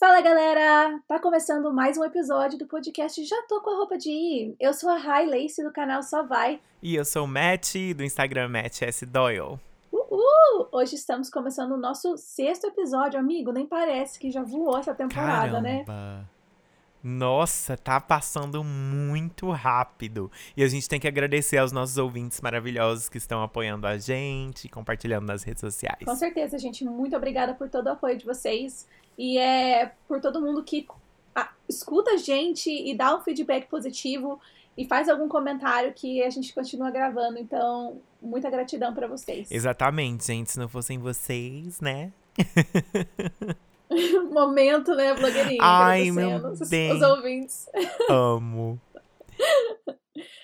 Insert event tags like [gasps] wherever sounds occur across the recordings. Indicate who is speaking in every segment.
Speaker 1: Fala galera! Tá começando mais um episódio do podcast Já Tô Com a Roupa de Ir. Eu sou a Rai Lace do canal Só Vai.
Speaker 2: E eu sou o Matt do Instagram Matt S. Doyle.
Speaker 1: Uhul! Hoje estamos começando o nosso sexto episódio, amigo. Nem parece que já voou essa temporada, né?
Speaker 2: Caramba. né? Nossa, tá passando muito rápido. E a gente tem que agradecer aos nossos ouvintes maravilhosos que estão apoiando a gente, compartilhando nas redes sociais.
Speaker 1: Com certeza, gente. Muito obrigada por todo o apoio de vocês. E é por todo mundo que escuta a gente e dá um feedback positivo e faz algum comentário que a gente continua gravando. Então, muita gratidão para vocês.
Speaker 2: Exatamente, gente. Se não fossem vocês, né? [laughs]
Speaker 1: Momento, né, blogueirinha?
Speaker 2: Ai, meu
Speaker 1: os, os ouvintes.
Speaker 2: Amo. [laughs]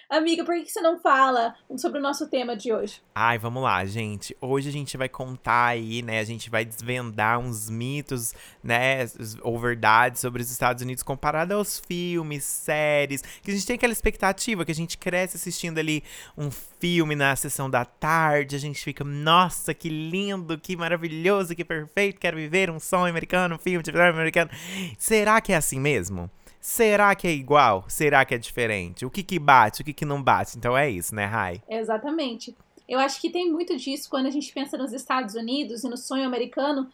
Speaker 1: Amiga, por que você não fala sobre o nosso tema de hoje?
Speaker 2: Ai, vamos lá, gente. Hoje a gente vai contar aí, né? A gente vai desvendar uns mitos, né? Ou verdades sobre os Estados Unidos comparado aos filmes, séries. Que a gente tem aquela expectativa que a gente cresce assistindo ali um filme na sessão da tarde. A gente fica, nossa, que lindo, que maravilhoso, que perfeito. Quero viver um sonho americano, um filme de americano. Será que é assim mesmo? Será que é igual? Será que é diferente? O que que bate, o que que não bate? Então é isso, né, Rai?
Speaker 1: Exatamente. Eu acho que tem muito disso quando a gente pensa nos Estados Unidos e no sonho americano,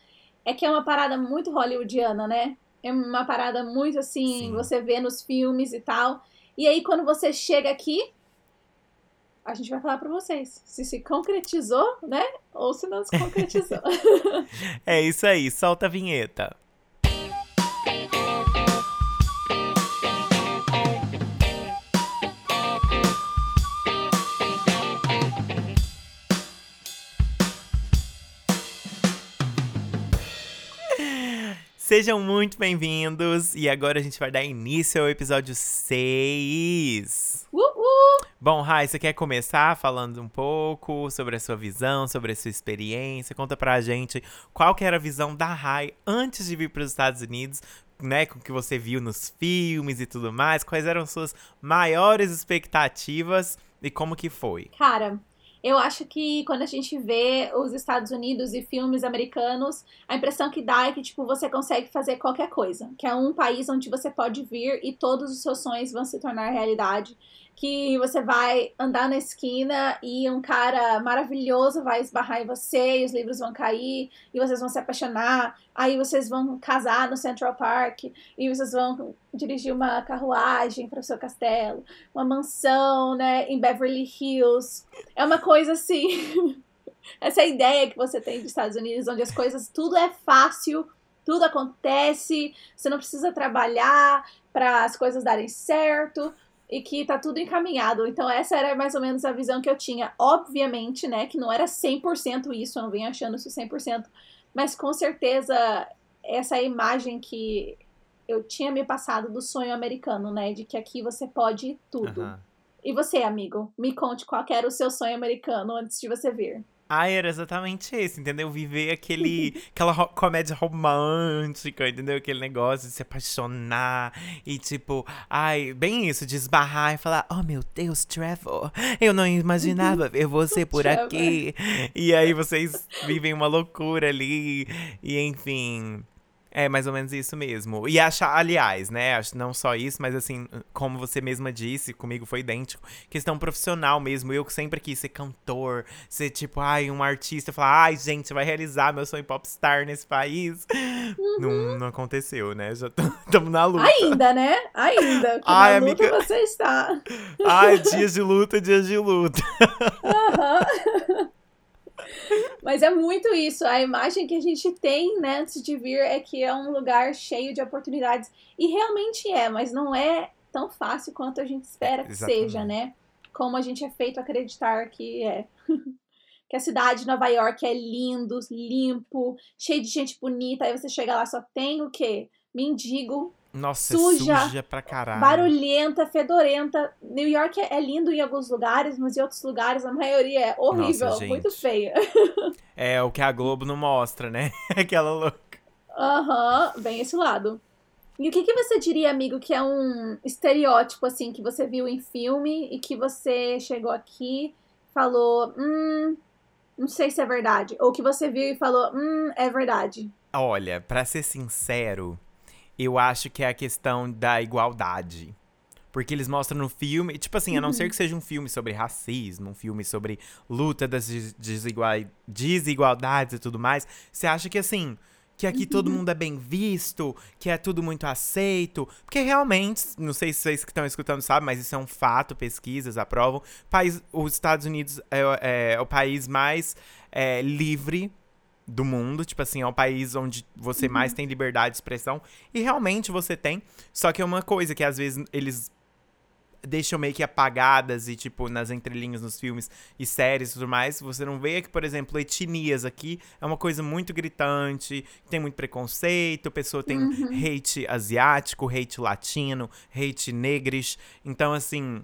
Speaker 1: é que é uma parada muito hollywoodiana, né? É uma parada muito assim, Sim. você vê nos filmes e tal. E aí quando você chega aqui, a gente vai falar para vocês se se concretizou, né? Ou se não se concretizou. [laughs]
Speaker 2: é isso aí, solta a vinheta. Sejam muito bem-vindos e agora a gente vai dar início ao episódio 6.
Speaker 1: Uhul.
Speaker 2: Bom, Rai, você quer começar falando um pouco sobre a sua visão, sobre a sua experiência? Conta pra gente qual que era a visão da Rai antes de vir para os Estados Unidos, né, com o que você viu nos filmes e tudo mais. Quais eram suas maiores expectativas e como que foi?
Speaker 1: Cara, eu acho que quando a gente vê os Estados Unidos e filmes americanos, a impressão que dá é que, tipo, você consegue fazer qualquer coisa. Que é um país onde você pode vir e todos os seus sonhos vão se tornar realidade que você vai andar na esquina e um cara maravilhoso vai esbarrar em você e os livros vão cair e vocês vão se apaixonar. Aí vocês vão casar no Central Park e vocês vão dirigir uma carruagem para o seu castelo, uma mansão, né, em Beverly Hills. É uma coisa assim. [laughs] Essa é ideia que você tem dos Estados Unidos, onde as coisas tudo é fácil, tudo acontece, você não precisa trabalhar para as coisas darem certo e que tá tudo encaminhado. Então, essa era mais ou menos a visão que eu tinha. Obviamente, né, que não era 100% isso, eu não venho achando isso 100%, mas com certeza essa imagem que eu tinha me passado do sonho americano, né, de que aqui você pode tudo. Uhum. E você, amigo, me conte qual era o seu sonho americano antes de você vir.
Speaker 2: Ah, era exatamente esse, entendeu? Viver aquele, [laughs] aquela ro comédia romântica, entendeu? Aquele negócio de se apaixonar e tipo, ai, bem isso, de esbarrar e falar, oh meu Deus, Trevor, eu não imaginava ver você [laughs] por aqui. E aí vocês vivem uma loucura ali, e enfim. É mais ou menos isso mesmo. E achar, aliás, né? Não só isso, mas assim, como você mesma disse, comigo foi idêntico. Questão profissional mesmo. Eu sempre quis ser cantor, ser tipo, ai, um artista, falar, ai, gente, vai realizar meu sonho popstar nesse país. Uhum. Não, não aconteceu, né? Já estamos [laughs] na luta.
Speaker 1: Ainda, né? Ainda. [laughs] ai, na luta amiga... você está.
Speaker 2: Ai, dias de luta, dias de luta.
Speaker 1: Aham. Uhum. [laughs] Mas é muito isso. A imagem que a gente tem, né, antes de vir é que é um lugar cheio de oportunidades. E realmente é, mas não é tão fácil quanto a gente espera que Exatamente. seja, né? Como a gente é feito acreditar que é. [laughs] que a cidade de Nova York é lindo, limpo, cheio de gente bonita. Aí você chega lá, só tem o quê? Mendigo,
Speaker 2: nossa, suja, é suja pra caralho.
Speaker 1: Barulhenta, fedorenta. New York é, é, lindo em alguns lugares, mas em outros lugares a maioria é horrível, Nossa, muito feia.
Speaker 2: É o que a Globo não mostra, né? [laughs] Aquela louca.
Speaker 1: Aham, uhum, bem esse lado. E o que, que você diria, amigo, que é um estereótipo, assim, que você viu em filme e que você chegou aqui, falou, hum, não sei se é verdade. Ou que você viu e falou, hum, é verdade.
Speaker 2: Olha, para ser sincero, eu acho que é a questão da igualdade. Porque eles mostram no filme, tipo assim, a não ser que seja um filme sobre racismo, um filme sobre luta das desigual, desigualdades e tudo mais, você acha que assim, que aqui todo mundo é bem visto, que é tudo muito aceito. Porque realmente, não sei se vocês que estão escutando sabem, mas isso é um fato, pesquisas aprovam. País, os Estados Unidos é, é, é o país mais é, livre do mundo, tipo assim, é um país onde você uhum. mais tem liberdade de expressão. E realmente você tem. Só que é uma coisa que às vezes eles deixam meio que apagadas e, tipo, nas entrelinhas nos filmes e séries e tudo mais. Você não vê que, por exemplo, etnias aqui é uma coisa muito gritante, tem muito preconceito, a pessoa tem uhum. hate asiático, hate latino, hate negres. Então, assim,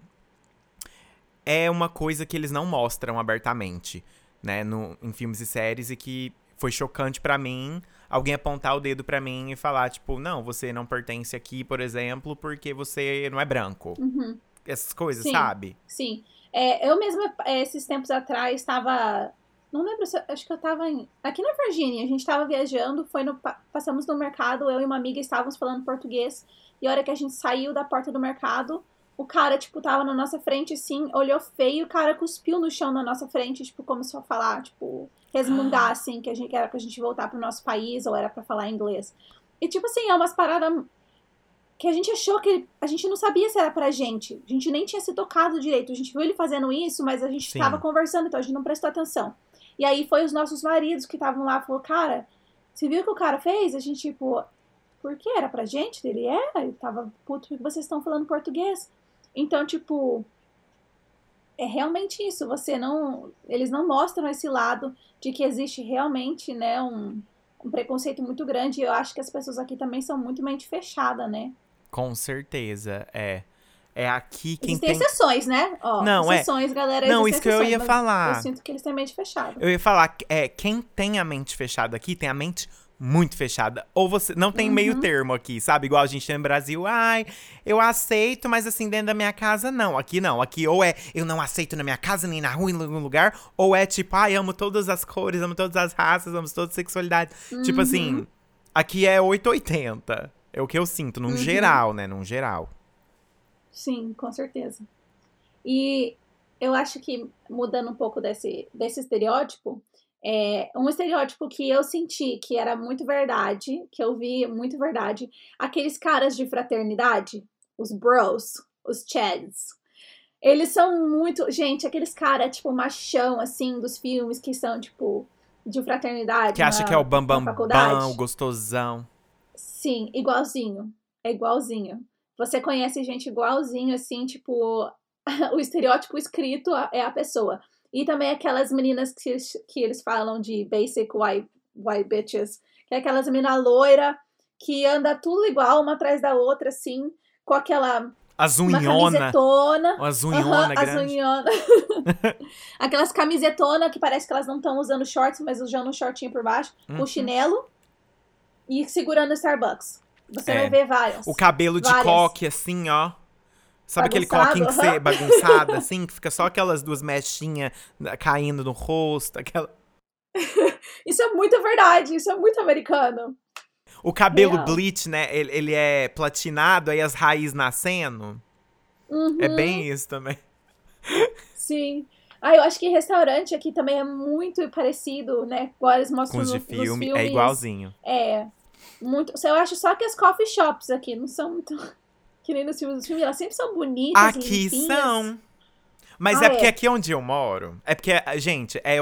Speaker 2: é uma coisa que eles não mostram abertamente, né, no, em filmes e séries e que foi chocante para mim alguém apontar o dedo para mim e falar, tipo, não, você não pertence aqui, por exemplo, porque você não é branco.
Speaker 1: Uhum
Speaker 2: essas coisas,
Speaker 1: sim,
Speaker 2: sabe?
Speaker 1: Sim. É, eu mesma, esses tempos atrás, estava. Não lembro se. Acho que eu estava em, aqui na Virgínia. A gente estava viajando, foi no, passamos no mercado, eu e uma amiga estávamos falando português. E a hora que a gente saiu da porta do mercado, o cara, tipo, tava na nossa frente, assim, olhou feio, o cara cuspiu no chão na nossa frente, tipo, começou a falar, tipo, resmungar, assim, que, a gente, que era pra gente voltar pro nosso país, ou era para falar inglês. E, tipo assim, é umas paradas que a gente achou que a gente não sabia se era pra gente. A gente nem tinha se tocado direito. A gente viu ele fazendo isso, mas a gente Sim. tava conversando, então a gente não prestou atenção. E aí foi os nossos maridos que estavam lá, falou, cara, você viu o que o cara fez? A gente, tipo, por que? Era pra gente? Ele é, ele tava, puto, porque vocês estão falando português. Então, tipo, é realmente isso. Você não. Eles não mostram esse lado de que existe realmente, né, um, um preconceito muito grande. E eu acho que as pessoas aqui também são muito mente fechada, né?
Speaker 2: Com certeza, é. É aqui quem
Speaker 1: Existem tem... exceções, né? Ó,
Speaker 2: não,
Speaker 1: é. exceções,
Speaker 2: é...
Speaker 1: galera.
Speaker 2: Não, isso que eu ia falar.
Speaker 1: Eu sinto que eles têm mente fechada.
Speaker 2: Eu ia falar, é, quem tem a mente fechada aqui tem a mente muito fechada. Ou você não tem uhum. meio termo aqui, sabe? Igual a gente tem no Brasil, ai, eu aceito, mas assim, dentro da minha casa, não. Aqui não. Aqui ou é eu não aceito na minha casa, nem na rua, em algum lugar, ou é tipo, ai, amo todas as cores, amo todas as raças, amo todas as sexualidades. Uhum. Tipo assim, uhum. aqui é 880. É o que eu sinto, num uhum. geral, né? Num geral.
Speaker 1: Sim, com certeza. E eu acho que, mudando um pouco desse, desse estereótipo, é um estereótipo que eu senti que era muito verdade, que eu vi muito verdade, aqueles caras de fraternidade, os bros, os chads. Eles são muito. Gente, aqueles caras, tipo, machão, assim, dos filmes que são, tipo, de fraternidade.
Speaker 2: Que acha que é o bambam, bam, bam, o gostosão.
Speaker 1: Sim, igualzinho. É igualzinho. Você conhece gente igualzinho, assim, tipo, [laughs] o estereótipo escrito é a pessoa. E também aquelas meninas que, que eles falam de basic white, white bitches, que é aquelas meninas loira que anda tudo igual, uma atrás da outra, assim, com aquela
Speaker 2: as unhona.
Speaker 1: As
Speaker 2: unhona
Speaker 1: uhum, As unhona. Aquelas camisetona que parece que elas não estão usando shorts, mas usando um shortinho por baixo. Uhum. Com chinelo e segurando o Starbucks. Você é. vai ver várias.
Speaker 2: O cabelo várias. de coque, assim, ó. Sabe aquele coquinho que você bagunçado, [laughs] assim, que fica só aquelas duas mechinhas caindo no rosto, aquela. [laughs]
Speaker 1: isso é muito verdade, isso é muito americano.
Speaker 2: O cabelo Real. bleach, né? Ele, ele, é platinado, aí as raízes nascendo.
Speaker 1: Uhum.
Speaker 2: É bem isso também. [laughs]
Speaker 1: Sim. Ah, eu acho que restaurante aqui também é muito parecido, né? Eles mostram
Speaker 2: Com os de
Speaker 1: no,
Speaker 2: filme,
Speaker 1: filmes.
Speaker 2: é igualzinho.
Speaker 1: É. Muito. Eu acho só que as coffee shops aqui não são muito. Que nem nos filmes. Os filmes elas sempre são bonitas.
Speaker 2: Aqui são. Mas ah, é porque é. aqui onde eu moro. É porque, gente, é,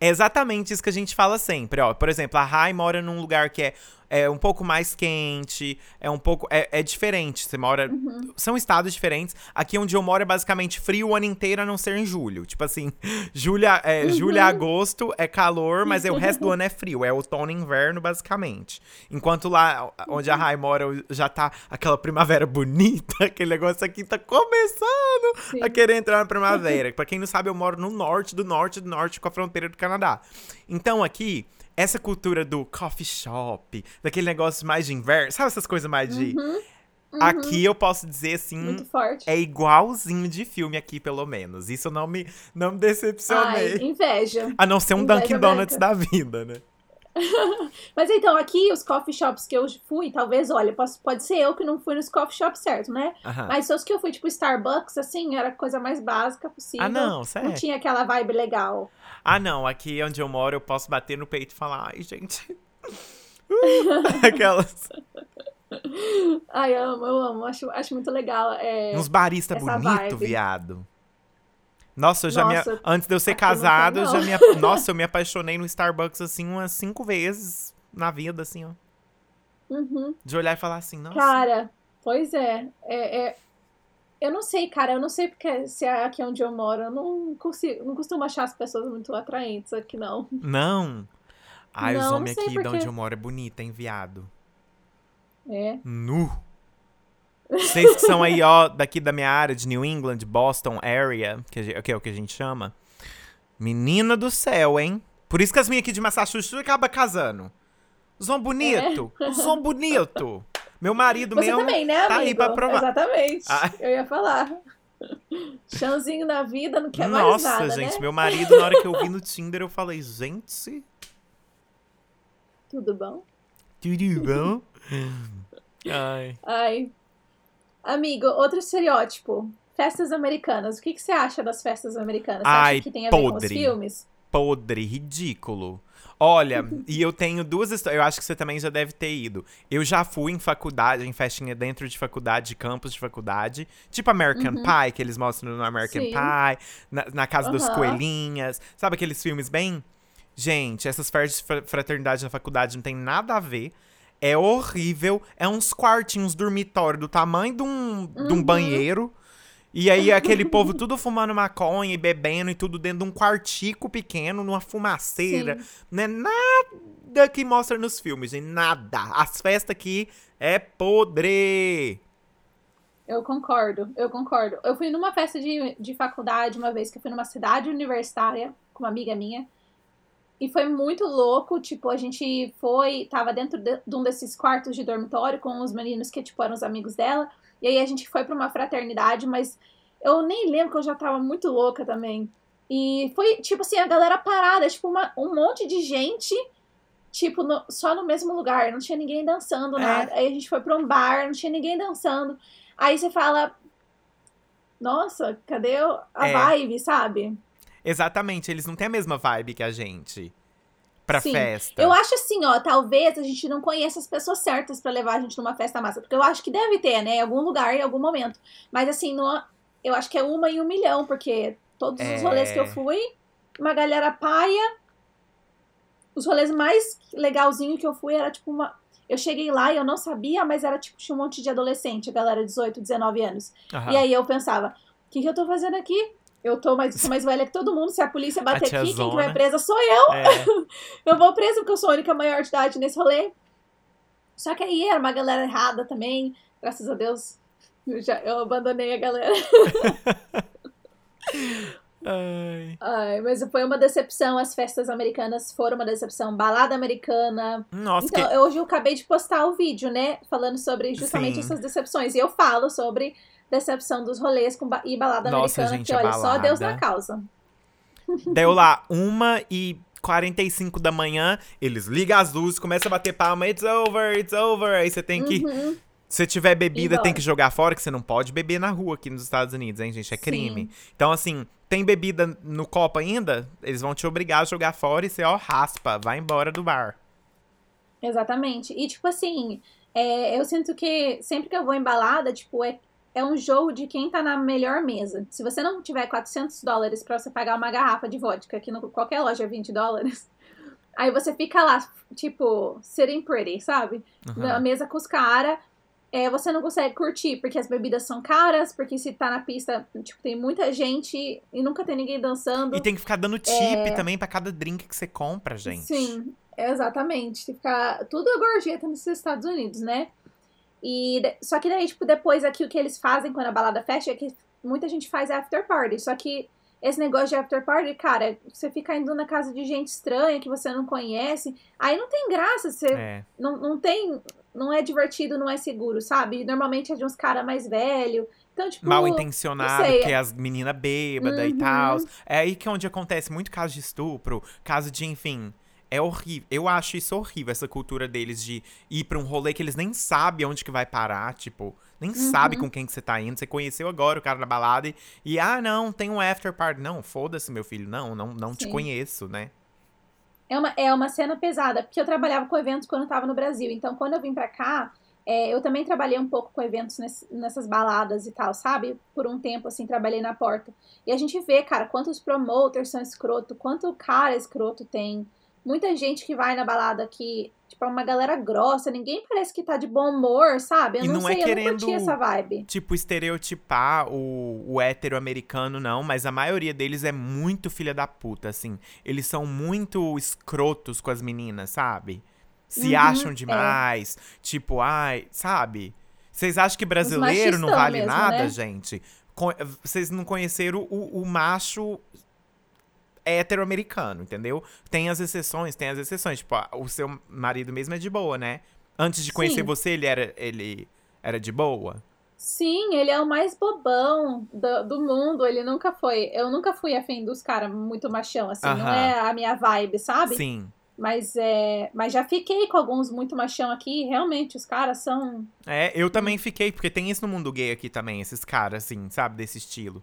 Speaker 2: é exatamente isso que a gente fala sempre. Ó, por exemplo, a Rai mora num lugar que é é um pouco mais quente, é um pouco. É, é diferente. Você mora. Uhum. São estados diferentes. Aqui onde eu moro é basicamente frio o ano inteiro, a não ser em julho. Tipo assim, [laughs] julho, é, uhum. julho a agosto é calor, mas é, o resto do ano é frio. É outono e inverno, basicamente. Enquanto lá onde a uhum. Rai mora já tá aquela primavera [laughs] bonita, aquele negócio aqui tá começando Sim. a querer entrar na primavera. [laughs] pra quem não sabe, eu moro no norte do norte do norte com a fronteira do Canadá. Então aqui essa cultura do coffee shop, daquele negócio mais de inverno, sabe essas coisas mais de. Uhum, uhum. Aqui eu posso dizer assim. É igualzinho de filme aqui, pelo menos. Isso não me, não me decepcionei.
Speaker 1: Ai, inveja.
Speaker 2: A não ser um
Speaker 1: inveja
Speaker 2: Dunkin' Donuts da vida, né? [laughs]
Speaker 1: Mas então, aqui os coffee shops que eu fui, talvez, olha, posso, pode ser eu que não fui nos coffee shops certo, né?
Speaker 2: Aham.
Speaker 1: Mas os que eu fui, tipo, Starbucks, assim, era a coisa mais básica possível.
Speaker 2: Ah, não, sério?
Speaker 1: Não tinha aquela vibe legal.
Speaker 2: Ah, não, aqui onde eu moro eu posso bater no peito e falar, ai, gente. [laughs] Uh, Aquelas. [laughs]
Speaker 1: Ai, eu amo, eu amo. Acho, acho muito legal. É...
Speaker 2: Uns baristas bonito,
Speaker 1: vibe.
Speaker 2: viado. Nossa, eu já
Speaker 1: Nossa,
Speaker 2: me. Antes de eu ser casado, eu já me. [laughs] Nossa, eu me apaixonei no Starbucks assim umas cinco vezes na vida, assim, ó.
Speaker 1: Uhum.
Speaker 2: De olhar e falar assim, nossa.
Speaker 1: Cara, pois é. é, é- Eu não sei, cara. Eu não sei porque se é aqui onde eu moro. Eu não consigo, não costumo achar as pessoas muito atraentes aqui, não.
Speaker 2: Não. Ai, os
Speaker 1: Não,
Speaker 2: homens
Speaker 1: não sei
Speaker 2: aqui de
Speaker 1: por
Speaker 2: onde eu moro é bonito, hein, viado.
Speaker 1: É.
Speaker 2: Nu. Vocês que são aí, ó, daqui da minha área, de New England, Boston area, que, que é o que a gente chama. Menina do céu, hein? Por isso que as minhas aqui de Massachusetts acabam casando. Homens bonito. Os homens bonito. Meu marido
Speaker 1: É. Você
Speaker 2: mesmo
Speaker 1: também, né, amigo?
Speaker 2: tá aí pra provar.
Speaker 1: Exatamente.
Speaker 2: Ah.
Speaker 1: Eu ia falar. Chãozinho na vida, não quer mais
Speaker 2: Nossa,
Speaker 1: nada,
Speaker 2: gente,
Speaker 1: né?
Speaker 2: meu marido, na hora que eu vi no Tinder, eu falei, gente,
Speaker 1: Tudo bom?
Speaker 2: tudo bom? [laughs] Ai.
Speaker 1: Ai. Amigo, outro estereótipo. Festas americanas. O que, que você acha das festas americanas? Você
Speaker 2: Ai,
Speaker 1: acha que tem a ver com os filmes?
Speaker 2: podre, ridículo. Olha, e eu tenho duas histórias. Eu acho que você também já deve ter ido. Eu já fui em faculdade, em festinha dentro de faculdade, de campus de faculdade. Tipo American Pie, que eles mostram no American
Speaker 1: Uhum. Sim.
Speaker 2: Pie, na, na Casa das
Speaker 1: Aham.
Speaker 2: Coelhinhas. Sabe aqueles filmes bem. Gente, essas festas de fra- fraternidade na faculdade não tem nada a ver. É horrível. É uns quartinhos dormitório do tamanho de um, de um
Speaker 1: Uhum.
Speaker 2: banheiro. E aí aquele povo tudo fumando maconha e bebendo e tudo dentro de um quartico pequeno, numa fumaceira.
Speaker 1: Sim.
Speaker 2: Não é nada que mostra nos filmes, gente. Nada. As festas aqui é podre.
Speaker 1: Eu concordo, eu concordo. Eu fui numa festa de, de faculdade uma vez que eu fui numa cidade universitária com uma amiga minha. E foi muito louco, tipo, a gente foi, tava dentro de, de um desses quartos de dormitório com os meninos que, tipo, eram os amigos dela. E aí a gente foi pra uma fraternidade, mas eu nem lembro que eu já tava muito louca também. E foi, tipo assim, a galera parada, tipo, uma- um monte de gente, tipo, no- só no mesmo lugar. Não tinha ninguém dançando,
Speaker 2: É.
Speaker 1: nada. Aí a gente foi pra um bar, não tinha ninguém dançando. Aí você fala, nossa, cadê a
Speaker 2: É.
Speaker 1: vibe, sabe?
Speaker 2: Exatamente, eles não têm a mesma vibe que a gente. Pra
Speaker 1: Sim.
Speaker 2: festa.
Speaker 1: Eu acho assim, ó, talvez a gente não conheça as pessoas certas pra levar a gente numa festa massa, porque eu acho que deve ter, né, em algum lugar, em algum momento. Mas assim, não, eu acho que é uma em um milhão, porque todos
Speaker 2: É.
Speaker 1: os rolês que eu fui, uma galera paia. Os rolês mais legalzinho que eu fui era tipo uma. Eu cheguei lá e eu não sabia, mas era tipo, tinha um monte de adolescente, a galera 18, 19 anos.
Speaker 2: Aham.
Speaker 1: E aí eu pensava, o que, que eu tô fazendo aqui? Eu tô mais, sou mais velha que todo mundo. Se a polícia bater aqui, quem que vai presa sou eu.
Speaker 2: É. [laughs]
Speaker 1: Eu vou presa porque eu sou a única maior de idade nesse rolê. Só que aí era uma galera errada também. Graças a Deus, eu, já, eu abandonei a galera. [laughs]
Speaker 2: Ai.
Speaker 1: Ai, mas foi uma decepção. As festas americanas foram uma decepção. Balada americana.
Speaker 2: Nossa,
Speaker 1: Então,
Speaker 2: que...
Speaker 1: hoje eu acabei de postar o vídeo, né? Falando sobre justamente
Speaker 2: Sim.
Speaker 1: essas decepções. E eu falo sobre decepção dos rolês com ba- e balada
Speaker 2: Nossa,
Speaker 1: americana.
Speaker 2: gente,
Speaker 1: que olha, só Deus
Speaker 2: balada.
Speaker 1: na causa. [laughs]
Speaker 2: Deu lá, uma e 45 da manhã, eles ligam as luzes, começam a bater palma, it's over, it's over. Aí você tem que.
Speaker 1: Uhum.
Speaker 2: Se tiver bebida, tem que jogar fora, que você não pode beber na rua aqui nos Estados Unidos, hein, gente? É
Speaker 1: Sim.
Speaker 2: crime. Então, assim, tem bebida no copo ainda, eles vão te obrigar a jogar fora e você, ó, raspa, vai embora do bar.
Speaker 1: Exatamente. E, tipo assim, é, eu sinto que sempre que eu vou em balada, tipo, é, é um jogo de quem tá na melhor mesa. Se você não tiver 400 dólares pra você pagar uma garrafa de vodka, que no, qualquer loja é 20 dólares, [laughs] aí você fica lá, tipo, sitting pretty, sabe?
Speaker 2: Uhum.
Speaker 1: Na mesa com os caras. É, você não consegue curtir, porque as bebidas são caras, porque se tá na pista, tipo, tem muita gente e nunca tem ninguém dançando.
Speaker 2: E tem que ficar dando tip também pra cada drink que você compra, gente.
Speaker 1: É. Sim, exatamente. Ficar tudo é gorjeta nos Estados Unidos, né? E só que daí, tipo, depois aqui o que eles fazem quando a balada fecha é que muita gente faz after party. Só que esse negócio de after party, cara, você fica indo na casa de gente estranha que você não conhece, aí não tem graça, você
Speaker 2: É.
Speaker 1: não, não tem. Não é divertido, não é seguro, sabe? Normalmente é de uns caras mais velhos. Então, tipo.
Speaker 2: Mal intencionado, porque as meninas bêbadas e
Speaker 1: Uhum.
Speaker 2: tal. É aí que é onde acontece muito caso de estupro, caso de, enfim. É horrível. Eu acho isso horrível, essa cultura deles de ir pra um rolê que eles nem sabem onde que vai parar, tipo, nem uhum. sabe com quem que você tá indo. Você conheceu agora o cara na balada e, e ah, não, tem um after party. Não, foda-se, meu filho. Não, não, não te conheço, né?
Speaker 1: É uma, é uma cena pesada, porque eu trabalhava com eventos quando eu tava no Brasil. Então, quando eu vim pra cá, é, eu também trabalhei um pouco com eventos nesse, nessas baladas e tal, sabe? Por um tempo, assim, trabalhei na porta. E a gente vê, cara, quantos promoters são escroto, quanto cara escroto tem muita gente que vai na balada que, tipo, é uma galera grossa, ninguém parece que tá de bom humor, sabe? Eu
Speaker 2: e
Speaker 1: não,
Speaker 2: não
Speaker 1: é sei,
Speaker 2: querendo,
Speaker 1: eu não essa vibe.
Speaker 2: Tipo, estereotipar o, o hétero americano, não, mas a maioria deles é muito filha da puta, assim. Eles são muito escrotos com as meninas, sabe? Se uhum, acham é. demais. É. Tipo, ai, sabe? Vocês acham que brasileiro não vale mesmo, nada, né? gente? Vocês não conheceram o, o macho hétero-americano, entendeu? Tem as exceções, tem as exceções. Tipo, o seu marido mesmo é de boa, né? Antes de conhecer Sim. você, ele era, ele era de boa?
Speaker 1: Sim, ele é o mais bobão do, do mundo. Ele nunca foi. Eu nunca fui afim dos caras muito machão, assim. Uh -huh. Não é a minha vibe, sabe?
Speaker 2: Sim.
Speaker 1: Mas, é, mas já fiquei com alguns muito machão aqui. realmente, os caras são.
Speaker 2: É, eu também fiquei, porque tem isso no mundo gay aqui também, esses caras, assim, sabe? Desse estilo.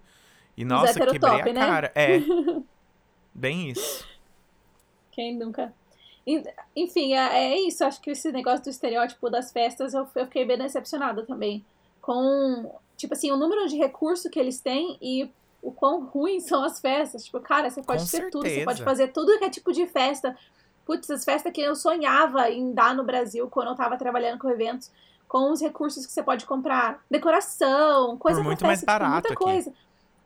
Speaker 2: E nossa, quebrei top, a né? cara. É. [laughs] Bem isso.
Speaker 1: Quem nunca? Enfim, é, é, isso. Acho que esse negócio do estereótipo das festas eu, fiquei bem decepcionada também. Com, tipo assim, o número de recurso que eles têm e o quão ruins são as festas. Tipo, cara, você pode ser tudo, você pode fazer tudo que é tipo de festa. Putz, as festas que eu sonhava em dar no Brasil quando eu tava trabalhando com eventos, com os recursos que você pode comprar. Decoração, coisa
Speaker 2: Por muito festa, mais tipo, barato
Speaker 1: muita
Speaker 2: aqui.
Speaker 1: coisa.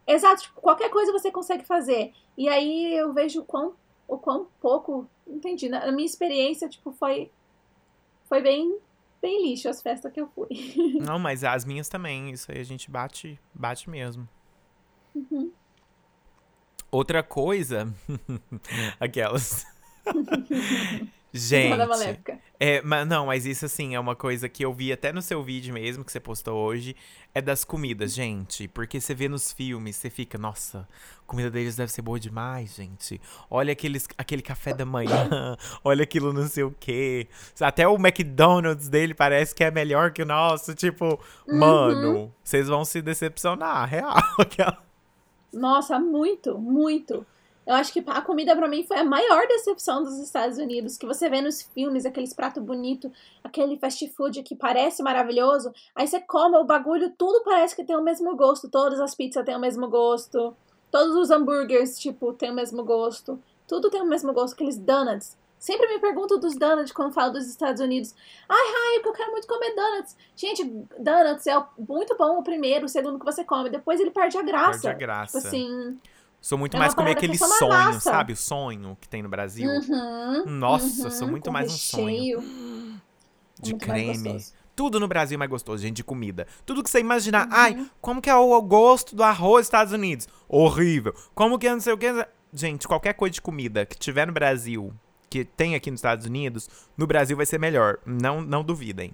Speaker 1: Exato, tipo, qualquer coisa você consegue fazer. E aí eu vejo o quão, o quão pouco, entendi. Na minha experiência, tipo, foi, foi bem, bem lixo as festas que eu fui. [laughs]
Speaker 2: Não, mas as minhas também. Isso aí a gente bate, bate mesmo.
Speaker 1: Uhum.
Speaker 2: Outra coisa, [laughs] aquelas. [laughs] Gente. É, mas não, mas isso assim é uma coisa que eu vi até no seu vídeo mesmo que você postou hoje, é das comidas, gente, porque você vê nos filmes, você fica, nossa, a comida deles deve ser boa demais, gente. Olha aqueles, aquele café da manhã, [laughs] olha aquilo não sei o quê. Até o McDonald's dele parece que é melhor que o nosso, tipo, uhum. mano, vocês vão se decepcionar, [laughs] real.
Speaker 1: Nossa, muito, muito. Eu acho que a comida para mim foi a maior decepção dos Estados Unidos, que você vê nos filmes, aqueles pratos bonitos, aquele fast food que parece maravilhoso, aí você come o bagulho, tudo parece que tem o mesmo gosto, todas as pizzas têm o mesmo gosto, todos os hambúrgueres, tipo, têm o mesmo gosto, tudo tem o mesmo gosto, aqueles donuts. Sempre me pergunto dos donuts quando falo dos Estados Unidos. Ai, ai, eu quero muito comer donuts. Gente, donuts é muito bom o primeiro, o segundo que você come. Depois ele perde a graça.
Speaker 2: Perde a graça.
Speaker 1: Tipo assim.
Speaker 2: Sou muito é mais comer aquele sonho, massa. sabe? O sonho que tem no Brasil.
Speaker 1: Uhum,
Speaker 2: Nossa,
Speaker 1: uhum,
Speaker 2: sou muito mais um
Speaker 1: recheio.
Speaker 2: sonho. [gasps] De muito creme. Tudo no Brasil é mais gostoso, gente, de comida. Tudo que você imaginar. Uhum. Ai, como que é o gosto do arroz dos Estados Unidos? Horrível. Como que é não sei o que. Gente, qualquer coisa de comida que tiver no Brasil, que tem aqui nos Estados Unidos, no Brasil vai ser melhor. Não, não duvidem.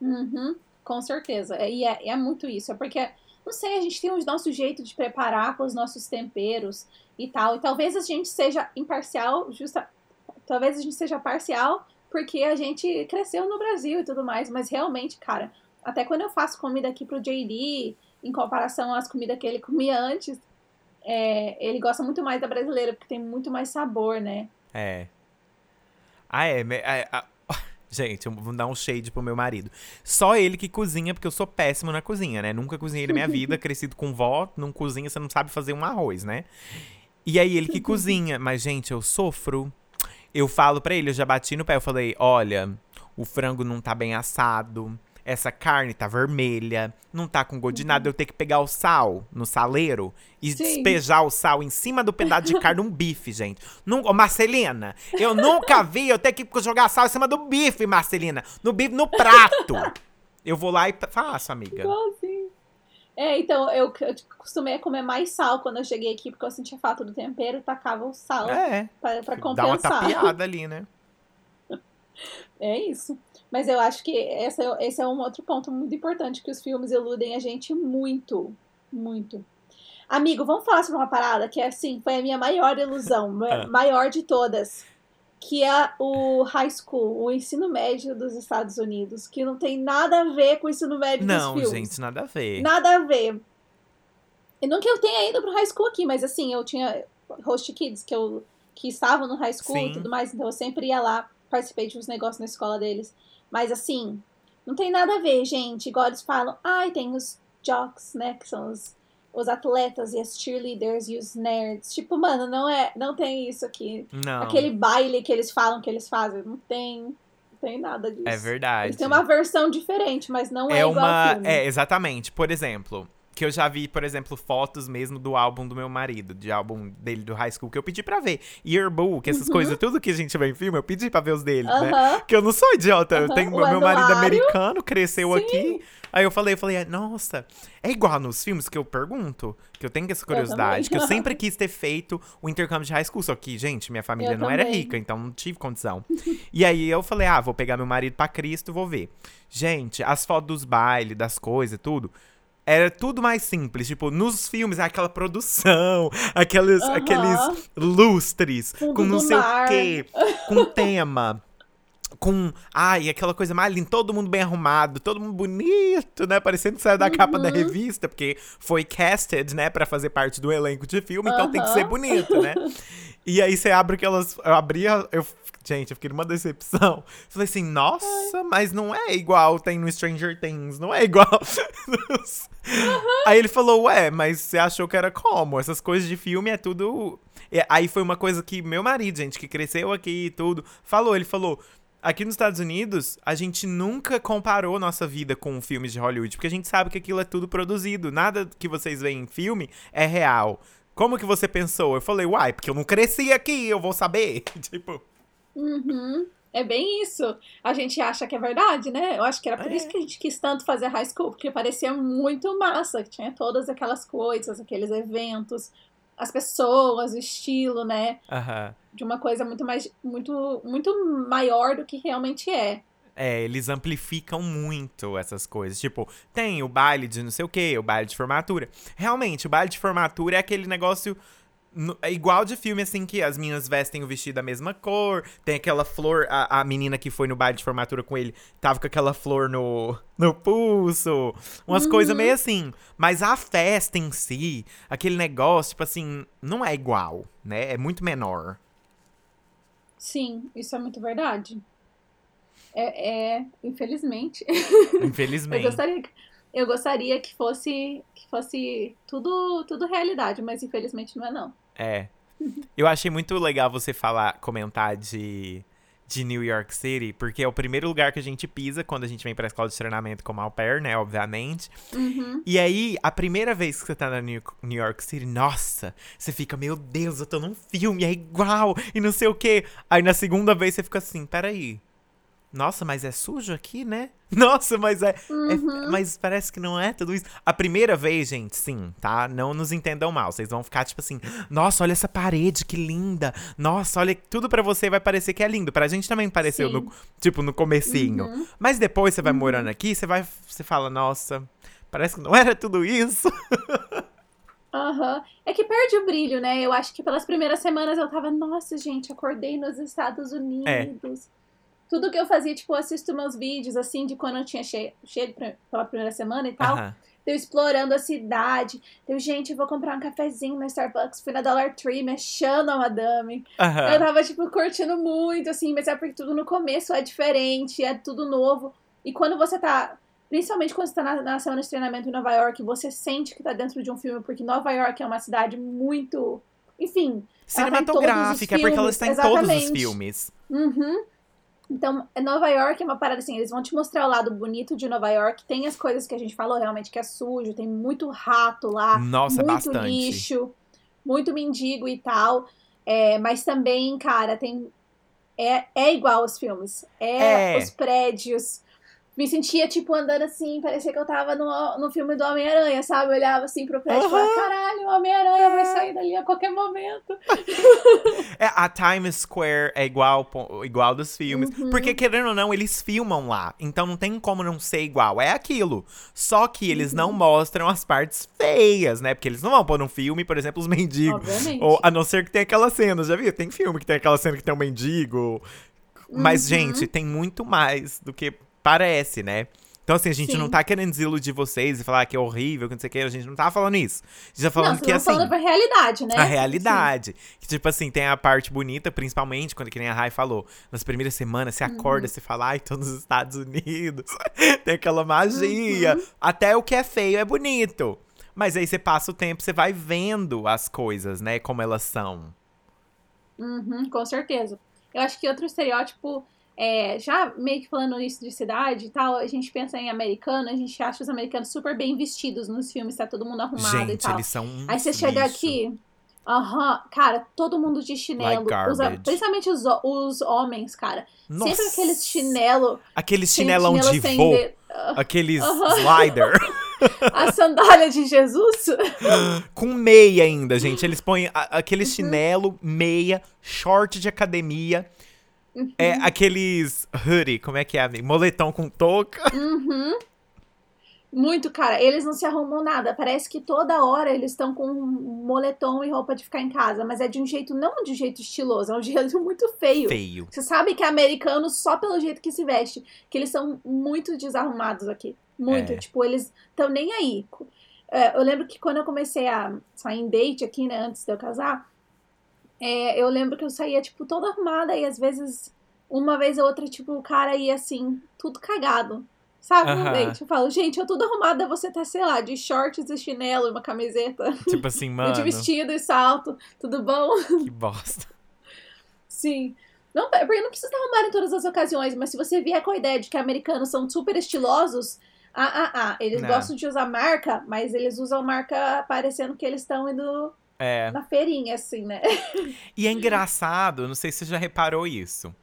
Speaker 1: Uhum, com certeza. E é, é muito isso. É porque não sei, a gente tem o nosso jeito de preparar com os nossos temperos e tal. E talvez a gente seja imparcial, justa. Talvez a gente seja parcial porque a gente cresceu no Brasil e tudo mais. Mas realmente, cara, até quando eu faço comida aqui pro JD, em comparação às comidas que ele comia antes, é, ele gosta muito mais da brasileira, porque tem muito mais sabor, né?
Speaker 2: É. Ah, é. é Gente, eu vou dar um shade pro meu marido. Só ele que cozinha, porque eu sou péssimo na cozinha, né? Nunca cozinhei na minha [laughs] vida, crescido com vó, não cozinha, você não sabe fazer um arroz, né? E aí ele que cozinha. Mas, gente, eu sofro. Eu falo pra ele, eu já bati no pé, eu falei, olha, o frango não tá bem assado essa carne tá vermelha, não tá com gosto de nada, eu tenho que pegar o sal no saleiro e Sim. despejar o sal em cima do pedaço de carne, um bife, gente. Num, Marcelina, eu nunca vi eu ter que jogar sal em cima do bife, Marcelina. No bife, no prato. Eu vou lá e faço, amiga.
Speaker 1: Igualzinho. É, então, eu, eu costumei comer mais sal quando eu cheguei aqui, porque eu sentia falta do tempero, tacava o sal
Speaker 2: é,
Speaker 1: pra, pra compensar.
Speaker 2: Dá uma tapeada ali, né? [laughs]
Speaker 1: É isso. Mas eu acho que esse é, esse é um outro ponto muito importante que os filmes iludem a gente muito, muito. Amigo, vamos falar sobre uma parada que, assim, foi a minha maior ilusão, [laughs] ah. maior de todas. que é o high school, o ensino médio dos Estados Unidos, que não tem nada a ver com o ensino médio
Speaker 2: Não,
Speaker 1: dos filmes.
Speaker 2: gente, nada a ver.
Speaker 1: Nada a ver. E não que eu tenha ido pro high school aqui, mas assim, eu tinha host kids que eu que estavam no high school
Speaker 2: Sim.
Speaker 1: e tudo mais, então eu sempre ia lá, participei de uns negócios na escola deles. Mas assim, não tem nada a ver, gente. Igual eles falam, ai, tem os jocks, né, que são os, os atletas e as cheerleaders e os nerds. Tipo, mano, não é, não tem isso aqui.
Speaker 2: Não.
Speaker 1: Aquele baile que eles falam que eles fazem, não tem, tem nada disso.
Speaker 2: É verdade.
Speaker 1: Eles têm uma versão diferente, mas não é,
Speaker 2: é
Speaker 1: igual
Speaker 2: uma. É, exatamente. Por exemplo, que eu já vi, por exemplo, fotos mesmo do álbum do meu marido, de álbum dele do high school, que eu pedi pra ver. Yearbook, essas
Speaker 1: Uhum.
Speaker 2: coisas, tudo que a gente vê em filme, eu pedi pra ver os dele, né?
Speaker 1: Aham.
Speaker 2: Porque eu não sou idiota. Eu
Speaker 1: Aham.
Speaker 2: tenho
Speaker 1: O
Speaker 2: meu marido
Speaker 1: anuário.
Speaker 2: americano, cresceu aqui. Aí eu falei, eu falei, nossa, é igual nos filmes que eu pergunto, que eu tenho essa curiosidade, que eu sempre quis ter feito o intercâmbio de high school, só que, gente, minha família
Speaker 1: Eu
Speaker 2: não era
Speaker 1: também.
Speaker 2: rica, então não tive condição. e aí eu falei, ah, vou pegar meu marido pra Cristo, vou ver. Gente, as fotos dos bailes, das coisas, tudo. Era tudo mais simples, tipo, nos filmes, é aquela produção, aqueles,
Speaker 1: Aham.
Speaker 2: aqueles lustres, com não sei
Speaker 1: mar.
Speaker 2: o quê, com [laughs] tema com. Ai, aquela coisa mais linda, todo mundo bem arrumado, todo mundo bonito, né? Parecendo que saiu da capa
Speaker 1: Uhum.
Speaker 2: da revista, porque foi casted, né, pra fazer parte do elenco de filme, então tem que ser bonito, né? [laughs] E aí você abre aquelas. Eu abria. Eu, gente, eu fiquei numa decepção. Falei assim, nossa, mas não é igual tem no Stranger Things, não é igual. Aí ele falou, ué, mas você achou que era como? Essas coisas de filme é tudo. E aí foi uma coisa que meu marido, gente, que cresceu aqui e tudo, falou. Ele falou. Aqui nos Estados Unidos, a gente nunca comparou nossa vida com filmes de Hollywood, porque a gente sabe que aquilo é tudo produzido. Nada que vocês veem em filme é real. Como que você pensou? Eu falei, uai, porque eu não cresci aqui, eu vou saber. [laughs] tipo,
Speaker 1: Uhum. É bem isso. A gente acha que é verdade, né? Eu acho que era por
Speaker 2: É.
Speaker 1: isso que a gente quis tanto fazer high school, porque parecia muito massa, que tinha todas aquelas coisas, aqueles eventos, as pessoas, o estilo, né?
Speaker 2: aham.
Speaker 1: De uma coisa muito mais, muito, muito maior do que realmente é.
Speaker 2: É, eles amplificam muito essas coisas. Tipo, tem o baile de não sei o quê, o baile de formatura. Realmente, o baile de formatura é aquele negócio é igual de filme, assim, que as meninas vestem o vestido da mesma cor. Tem aquela flor, a, a menina que foi no baile de formatura com ele tava com aquela flor no, no pulso. Umas coisas meio assim. Mas a festa em si, aquele negócio, tipo assim, não é igual, né? É muito menor.
Speaker 1: Sim, isso é muito verdade. É, é infelizmente. [laughs] Eu
Speaker 2: Infelizmente.
Speaker 1: gostaria, que- eu gostaria que fosse, que fosse tudo, tudo realidade, mas infelizmente não é não.
Speaker 2: É. Eu achei muito legal você falar, comentar de, de New York City, porque é o primeiro lugar que a gente pisa quando a gente vem pra escola de treinamento como au pair, né? Obviamente.
Speaker 1: Uhum.
Speaker 2: E aí, a primeira vez que você tá na New New York City, nossa, você fica, meu Deus, eu tô num filme, é igual, e não sei o quê. Aí na segunda vez você fica assim, peraí. Nossa, mas é sujo aqui, né? [laughs] Nossa, mas é, é- Mas parece que não é tudo isso. A primeira vez, gente, sim, tá? Não nos entendam mal. Vocês vão ficar tipo assim: nossa, olha essa parede, que linda. Nossa, olha, tudo pra você vai parecer que é lindo. Pra gente também pareceu,
Speaker 1: Sim.
Speaker 2: no, tipo, no comecinho. Mas depois você vai morando aqui, você vai. Você fala, nossa, parece que não [laughs] era tudo isso.
Speaker 1: Aham. É que perde o brilho, né? Eu acho que pelas primeiras semanas eu tava, nossa, gente, acordei nos Estados Unidos. Tudo que eu fazia, tipo, eu assisto meus vídeos, assim, de quando eu tinha che chego pra- pela primeira semana e tal.
Speaker 2: Aham.
Speaker 1: Eu explorando a cidade. Eu, gente, eu vou comprar um cafezinho no Starbucks. Fui na Dollar Tree, mexendo a madame. Eu tava, tipo, curtindo muito, assim, mas é porque tudo no começo é diferente, é tudo novo. E quando você tá. Principalmente quando você tá na, na semana de treinamento em Nova York, você sente que tá dentro de um filme, porque Nova York é uma cidade muito. Enfim. ela tá
Speaker 2: Cinematográfica, é porque ela está em todos os
Speaker 1: exatamente.
Speaker 2: filmes.
Speaker 1: Uhum. Então, Nova York é uma parada assim, eles vão te mostrar o lado bonito de Nova York. Tem as coisas que a gente falou realmente que é sujo, tem muito rato lá,
Speaker 2: Nossa,
Speaker 1: muito
Speaker 2: bastante.
Speaker 1: lixo, muito mendigo e tal. É, mas também, cara, tem. É, é igual aos filmes. É,
Speaker 2: É.
Speaker 1: os prédios. Me sentia, tipo, andando assim, parecia que eu tava no, no filme do Homem-Aranha, sabe? Eu olhava assim pro prédio e falava, caralho, o Homem-Aranha vai sair dali a qualquer momento. [laughs]
Speaker 2: É, a Times Square é igual, igual dos filmes.
Speaker 1: Uhum.
Speaker 2: Porque, querendo ou não, eles filmam lá. Então não tem como não ser igual. É aquilo. Só que eles não
Speaker 1: Uhum.
Speaker 2: mostram as partes feias, né? Porque eles não vão pôr num filme, por exemplo, os mendigos.
Speaker 1: Obviamente.
Speaker 2: Ou, a não ser que tenha aquela cena, já viu? Tem filme que tem aquela cena que tem um mendigo. Mas,
Speaker 1: Uhum.
Speaker 2: gente, tem muito mais do que parece, né? Então, assim, a gente
Speaker 1: Sim.
Speaker 2: não tá querendo desiludir vocês e falar que é horrível, que não sei o que. A gente não tá falando isso. A gente tá falando
Speaker 1: não,
Speaker 2: que, assim.
Speaker 1: falando pra realidade, né?
Speaker 2: A realidade. Que, tipo assim, tem a parte bonita, principalmente, quando que nem a Rai falou. Nas primeiras semanas, você
Speaker 1: Uhum.
Speaker 2: acorda, você fala, ai, tô nos Estados Unidos. [laughs] tem aquela magia.
Speaker 1: Uhum.
Speaker 2: Até o que é feio é bonito. Mas aí você passa o tempo, você vai vendo as coisas, né? Como elas são.
Speaker 1: Uhum, com certeza. Eu acho que outro estereótipo, é, já meio que falando isso de cidade e tal, a gente pensa em americano, a gente acha os americanos super bem vestidos nos filmes, tá todo mundo arrumado e
Speaker 2: Gente,
Speaker 1: tal.
Speaker 2: eles são
Speaker 1: Aí você chega
Speaker 2: lixo.
Speaker 1: aqui, aham, cara, todo mundo de chinelo,
Speaker 2: Like
Speaker 1: usa- principalmente os, os homens, cara.
Speaker 2: Nossa.
Speaker 1: Sempre aqueles chinelo,
Speaker 2: Aqueles chinelão
Speaker 1: chinelo
Speaker 2: de.
Speaker 1: Ah, [laughs]
Speaker 2: Aqueles
Speaker 1: Aham.
Speaker 2: slider. [laughs]
Speaker 1: A sandália de Jesus. [gasps]
Speaker 2: Com meia ainda, gente. Eles põem a- aquele
Speaker 1: Uhum.
Speaker 2: chinelo, meia, short de academia. É
Speaker 1: Uhum.
Speaker 2: aqueles hoodie, como é que é, amigo? Moletom com touca.
Speaker 1: Uhum. Muito, cara. Eles não se arrumam nada. Parece que toda hora eles estão com moletom e roupa de ficar em casa. Mas é de um jeito, não de um jeito estiloso, é um [laughs] jeito muito feio.
Speaker 2: Feio.
Speaker 1: Você sabe que é americano só pelo jeito que se veste. Que eles são muito desarrumados aqui. Muito.
Speaker 2: É.
Speaker 1: Tipo, eles estão nem aí. É, eu lembro que quando eu comecei a sair em date aqui, né, antes de eu casar, é, eu lembro que eu saía, tipo, toda arrumada e às vezes, uma vez ou outra, tipo, o cara ia assim, tudo cagado. Sabe, no
Speaker 2: Aham.
Speaker 1: date. Eu falo, gente, eu tudo arrumada, você tá, sei lá, de shorts e chinelo e uma camiseta. [laughs]
Speaker 2: Tipo assim, mano.
Speaker 1: de vestido e salto, tudo bom? [laughs]
Speaker 2: Que bosta.
Speaker 1: Sim. Não, porque não precisa arrumar em todas as ocasiões, mas se você vier com a ideia de que americanos são super estilosos, ah, ah, ah, eles
Speaker 2: Não.
Speaker 1: gostam de usar marca, mas eles usam marca parecendo que eles estão indo
Speaker 2: É.
Speaker 1: na feirinha, assim, né?
Speaker 2: E é engraçado, não sei se você já reparou isso.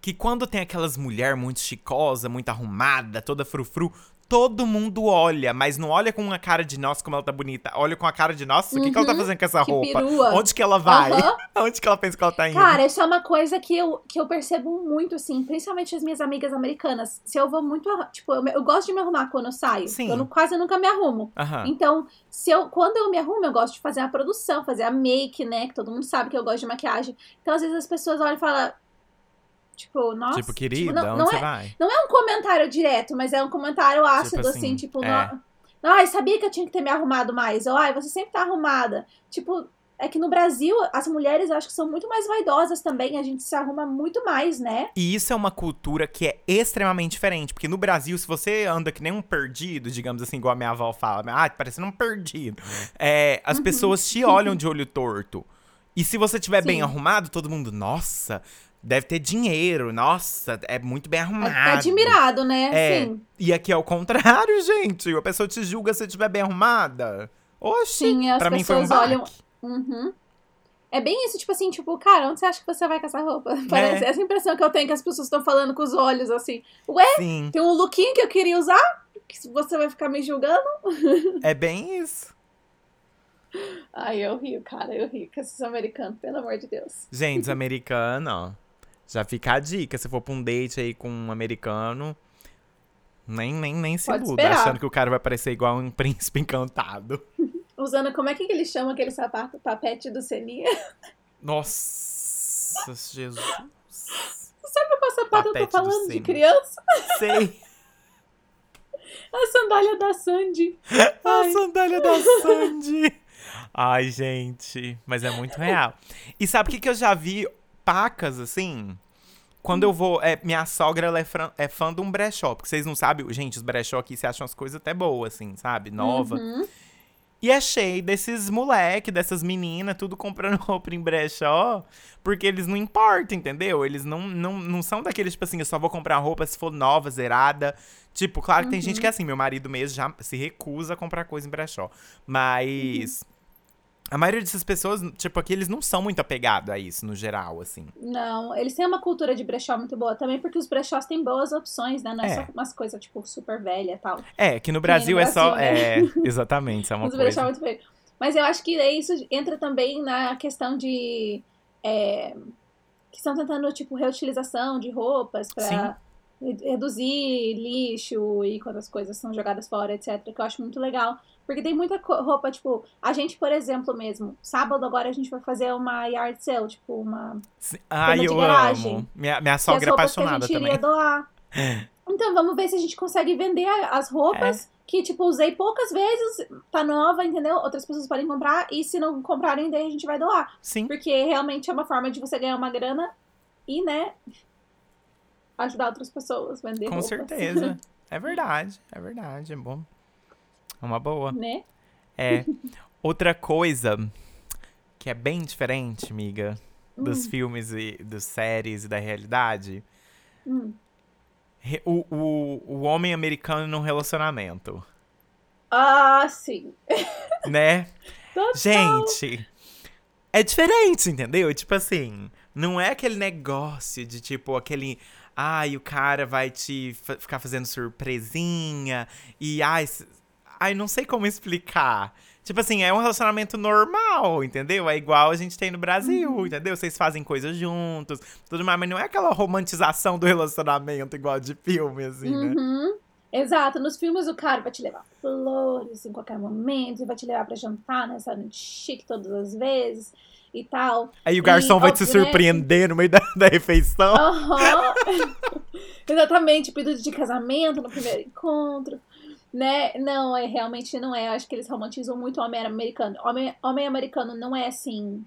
Speaker 2: Que quando tem aquelas mulher muito chicosa, muito arrumada, toda frufru, todo mundo olha, mas não olha com uma cara de nossa, como ela tá bonita. Olha com a cara de nossa, o que, que ela tá
Speaker 1: Uhum,
Speaker 2: fazendo com essa
Speaker 1: que
Speaker 2: roupa?
Speaker 1: perua.
Speaker 2: Onde que ela vai?
Speaker 1: Aham. [laughs]
Speaker 2: Onde que ela pensa que ela tá indo?
Speaker 1: Cara, isso é uma coisa que eu, que eu percebo muito, assim, principalmente as minhas amigas americanas. Se eu vou muito. Tipo, eu, eu gosto de me arrumar quando eu saio.
Speaker 2: Sim.
Speaker 1: Eu não- quase nunca me arrumo.
Speaker 2: Aham.
Speaker 1: Então, se eu, quando eu me arrumo, eu gosto de fazer a produção, fazer a make, né? Que todo mundo sabe que eu gosto de maquiagem. Então, às vezes as pessoas olham e falam. Tipo, nossa.
Speaker 2: tipo, querida,
Speaker 1: não,
Speaker 2: onde
Speaker 1: não
Speaker 2: você
Speaker 1: é,
Speaker 2: vai?
Speaker 1: não é um comentário direto, mas é um comentário ácido,
Speaker 2: assim,
Speaker 1: assim, tipo,
Speaker 2: é.
Speaker 1: "No- ai, sabia que eu tinha que ter me arrumado mais. Ou, ai, você sempre tá arrumada. Tipo, é que no Brasil, as mulheres eu acho que são muito mais vaidosas também. A gente se arruma muito mais, né?
Speaker 2: E isso é uma cultura que é extremamente diferente. Porque no Brasil, se você anda que nem um perdido, digamos assim, igual a minha avó fala, ah, parecendo um perdido. é,
Speaker 1: Uhum.
Speaker 2: as pessoas te [laughs] olham de olho torto. E se você estiver bem arrumado, todo mundo, nossa, deve ter dinheiro, nossa, é muito bem
Speaker 1: É,
Speaker 2: arrumado.
Speaker 1: é admirado, né?
Speaker 2: É,
Speaker 1: Sim.
Speaker 2: E aqui é o contrário, [laughs] gente. A pessoa te julga se estiver bem arrumada. Oxi,
Speaker 1: Sim, as
Speaker 2: pra mim foi um
Speaker 1: pessoas olham-. Uhum. É bem isso, tipo assim, tipo, cara, onde você acha que você vai com essa roupa? Parece
Speaker 2: É.
Speaker 1: essa impressão que eu tenho que as pessoas estão falando com os olhos, assim. Ué,
Speaker 2: Sim,
Speaker 1: tem um lookinho que eu queria usar? Que você vai ficar me julgando? [laughs]
Speaker 2: é bem isso.
Speaker 1: Ai, eu rio, cara, eu rio com esses americanos, pelo amor de Deus.
Speaker 2: Gente, os [laughs] americanos, ó. Já fica a dica. Se for pra um date aí com um americano, nem, nem, nem se
Speaker 1: Pode esperar.
Speaker 2: achando que o cara vai parecer igual um [laughs] príncipe encantado.
Speaker 1: Usando, como é que eles chamam aquele sapato papete do Seninha?
Speaker 2: Nossa, Jesus.
Speaker 1: Sabe qual sapato eu
Speaker 2: Papete
Speaker 1: tô
Speaker 2: do
Speaker 1: falando de criança?
Speaker 2: Sei. [laughs]
Speaker 1: A sandália da Sandy.
Speaker 2: A
Speaker 1: Ai.
Speaker 2: sandália da Sandy. Ai, gente. Mas é muito real. E sabe o que, que eu já vi pacas, assim? Quando eu vou. É, minha sogra ela é, fran- é fã de um brechó. Porque vocês não sabem. Gente, os brechó aqui se acham as coisas até boas, assim, sabe? Nova.
Speaker 1: Uhum.
Speaker 2: E é cheio desses moleque, dessas meninas, tudo comprando [laughs] roupa em brechó, porque eles não importam, entendeu? Eles não, não, não são daqueles, tipo assim, eu só vou comprar roupa se for nova, zerada. Tipo, claro que tem gente que é assim, meu marido mesmo já se recusa a comprar coisa em brechó. Mas A maioria dessas pessoas, tipo, aqui eles não são muito apegados a isso, no geral, assim.
Speaker 1: Não, eles têm uma cultura de brechó muito boa também, porque os brechós têm boas opções, né? Não é,
Speaker 2: É.
Speaker 1: só umas coisas, tipo, super velha e tal.
Speaker 2: É, que no Brasil
Speaker 1: no
Speaker 2: é só.
Speaker 1: Brasil,
Speaker 2: É, [laughs] exatamente, isso é uma
Speaker 1: Os brechó
Speaker 2: coisa.
Speaker 1: muito velho. Mas eu acho que isso entra também na questão de. é, que estão tentando, tipo, reutilização de roupas pra re- reduzir lixo e quando as coisas são jogadas fora, etc. Que eu acho muito legal. Porque tem muita roupa, tipo, a gente, por exemplo, mesmo, sábado agora a gente vai fazer uma yard sale, tipo, uma.
Speaker 2: Ai, eu
Speaker 1: garagem.
Speaker 2: amo. Minha, minha sogra é
Speaker 1: roupas que a
Speaker 2: apaixonada
Speaker 1: gente
Speaker 2: também.
Speaker 1: iria doar. [laughs] Então, vamos ver se a gente consegue vender as roupas
Speaker 2: É.
Speaker 1: que, tipo, usei poucas vezes, tá nova, entendeu? Outras pessoas podem comprar, e se não comprarem, daí a gente vai doar.
Speaker 2: Sim.
Speaker 1: Porque realmente é uma forma de você ganhar uma grana e, né, ajudar outras pessoas vender
Speaker 2: Com
Speaker 1: roupas.
Speaker 2: certeza. [laughs] É verdade, é verdade, é bom. É uma boa.
Speaker 1: né?
Speaker 2: É. Outra coisa que é bem diferente, amiga, dos
Speaker 1: Hum.
Speaker 2: filmes e das séries e da realidade.
Speaker 1: Hum.
Speaker 2: O, o, o homem americano num relacionamento,
Speaker 1: Ah, sim. [laughs]
Speaker 2: né?
Speaker 1: Total.
Speaker 2: Gente, é diferente, entendeu? Tipo assim, não é aquele negócio de tipo, aquele. Ai, o cara vai te fa- ficar fazendo surpresinha e ai, ai, não sei como explicar. Tipo assim, é um relacionamento normal, entendeu? É igual a gente tem no Brasil, entendeu? Vocês fazem coisas juntos, tudo mais, mas não é aquela romantização do relacionamento igual de filme, assim, né?
Speaker 1: Uhum. Exato, nos filmes o cara vai te levar flores em qualquer momento, vai te levar pra jantar nessa noite chique todas as vezes e tal.
Speaker 2: Aí o garçom
Speaker 1: E,
Speaker 2: vai te
Speaker 1: óbvio, né?
Speaker 2: surpreender no meio da, da refeição.
Speaker 1: Aham. [laughs] Exatamente, pedido de casamento no primeiro encontro. Né? Não, é realmente não é. Eu acho que eles romantizam muito o homem americano. Homem, homem americano não é assim.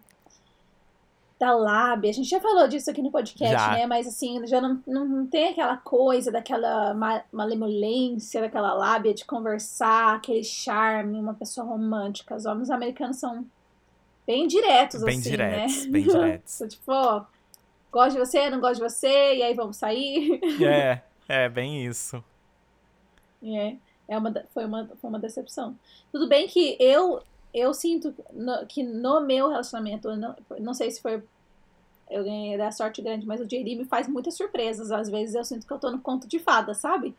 Speaker 1: Da lábia. A gente já falou disso aqui no podcast,
Speaker 2: Já.
Speaker 1: né? Mas assim, já não, não, não tem aquela coisa, daquela ma- malemolência, daquela lábia de conversar, aquele charme, uma pessoa romântica. Os homens americanos são bem diretos,
Speaker 2: Bem
Speaker 1: assim,
Speaker 2: diretos,
Speaker 1: né? [laughs]
Speaker 2: bem diretos.
Speaker 1: Tipo, ó, gosto de você, não gosto de você, e aí vamos sair. [laughs]
Speaker 2: É, é bem isso.
Speaker 1: É, é uma, foi, uma, foi uma decepção. Tudo bem que eu eu sinto no- que no meu relacionamento, não, não sei se foi eu ganhei da sorte grande, mas o JD me faz muitas surpresas. Às vezes eu sinto que eu tô no conto de fada, sabe?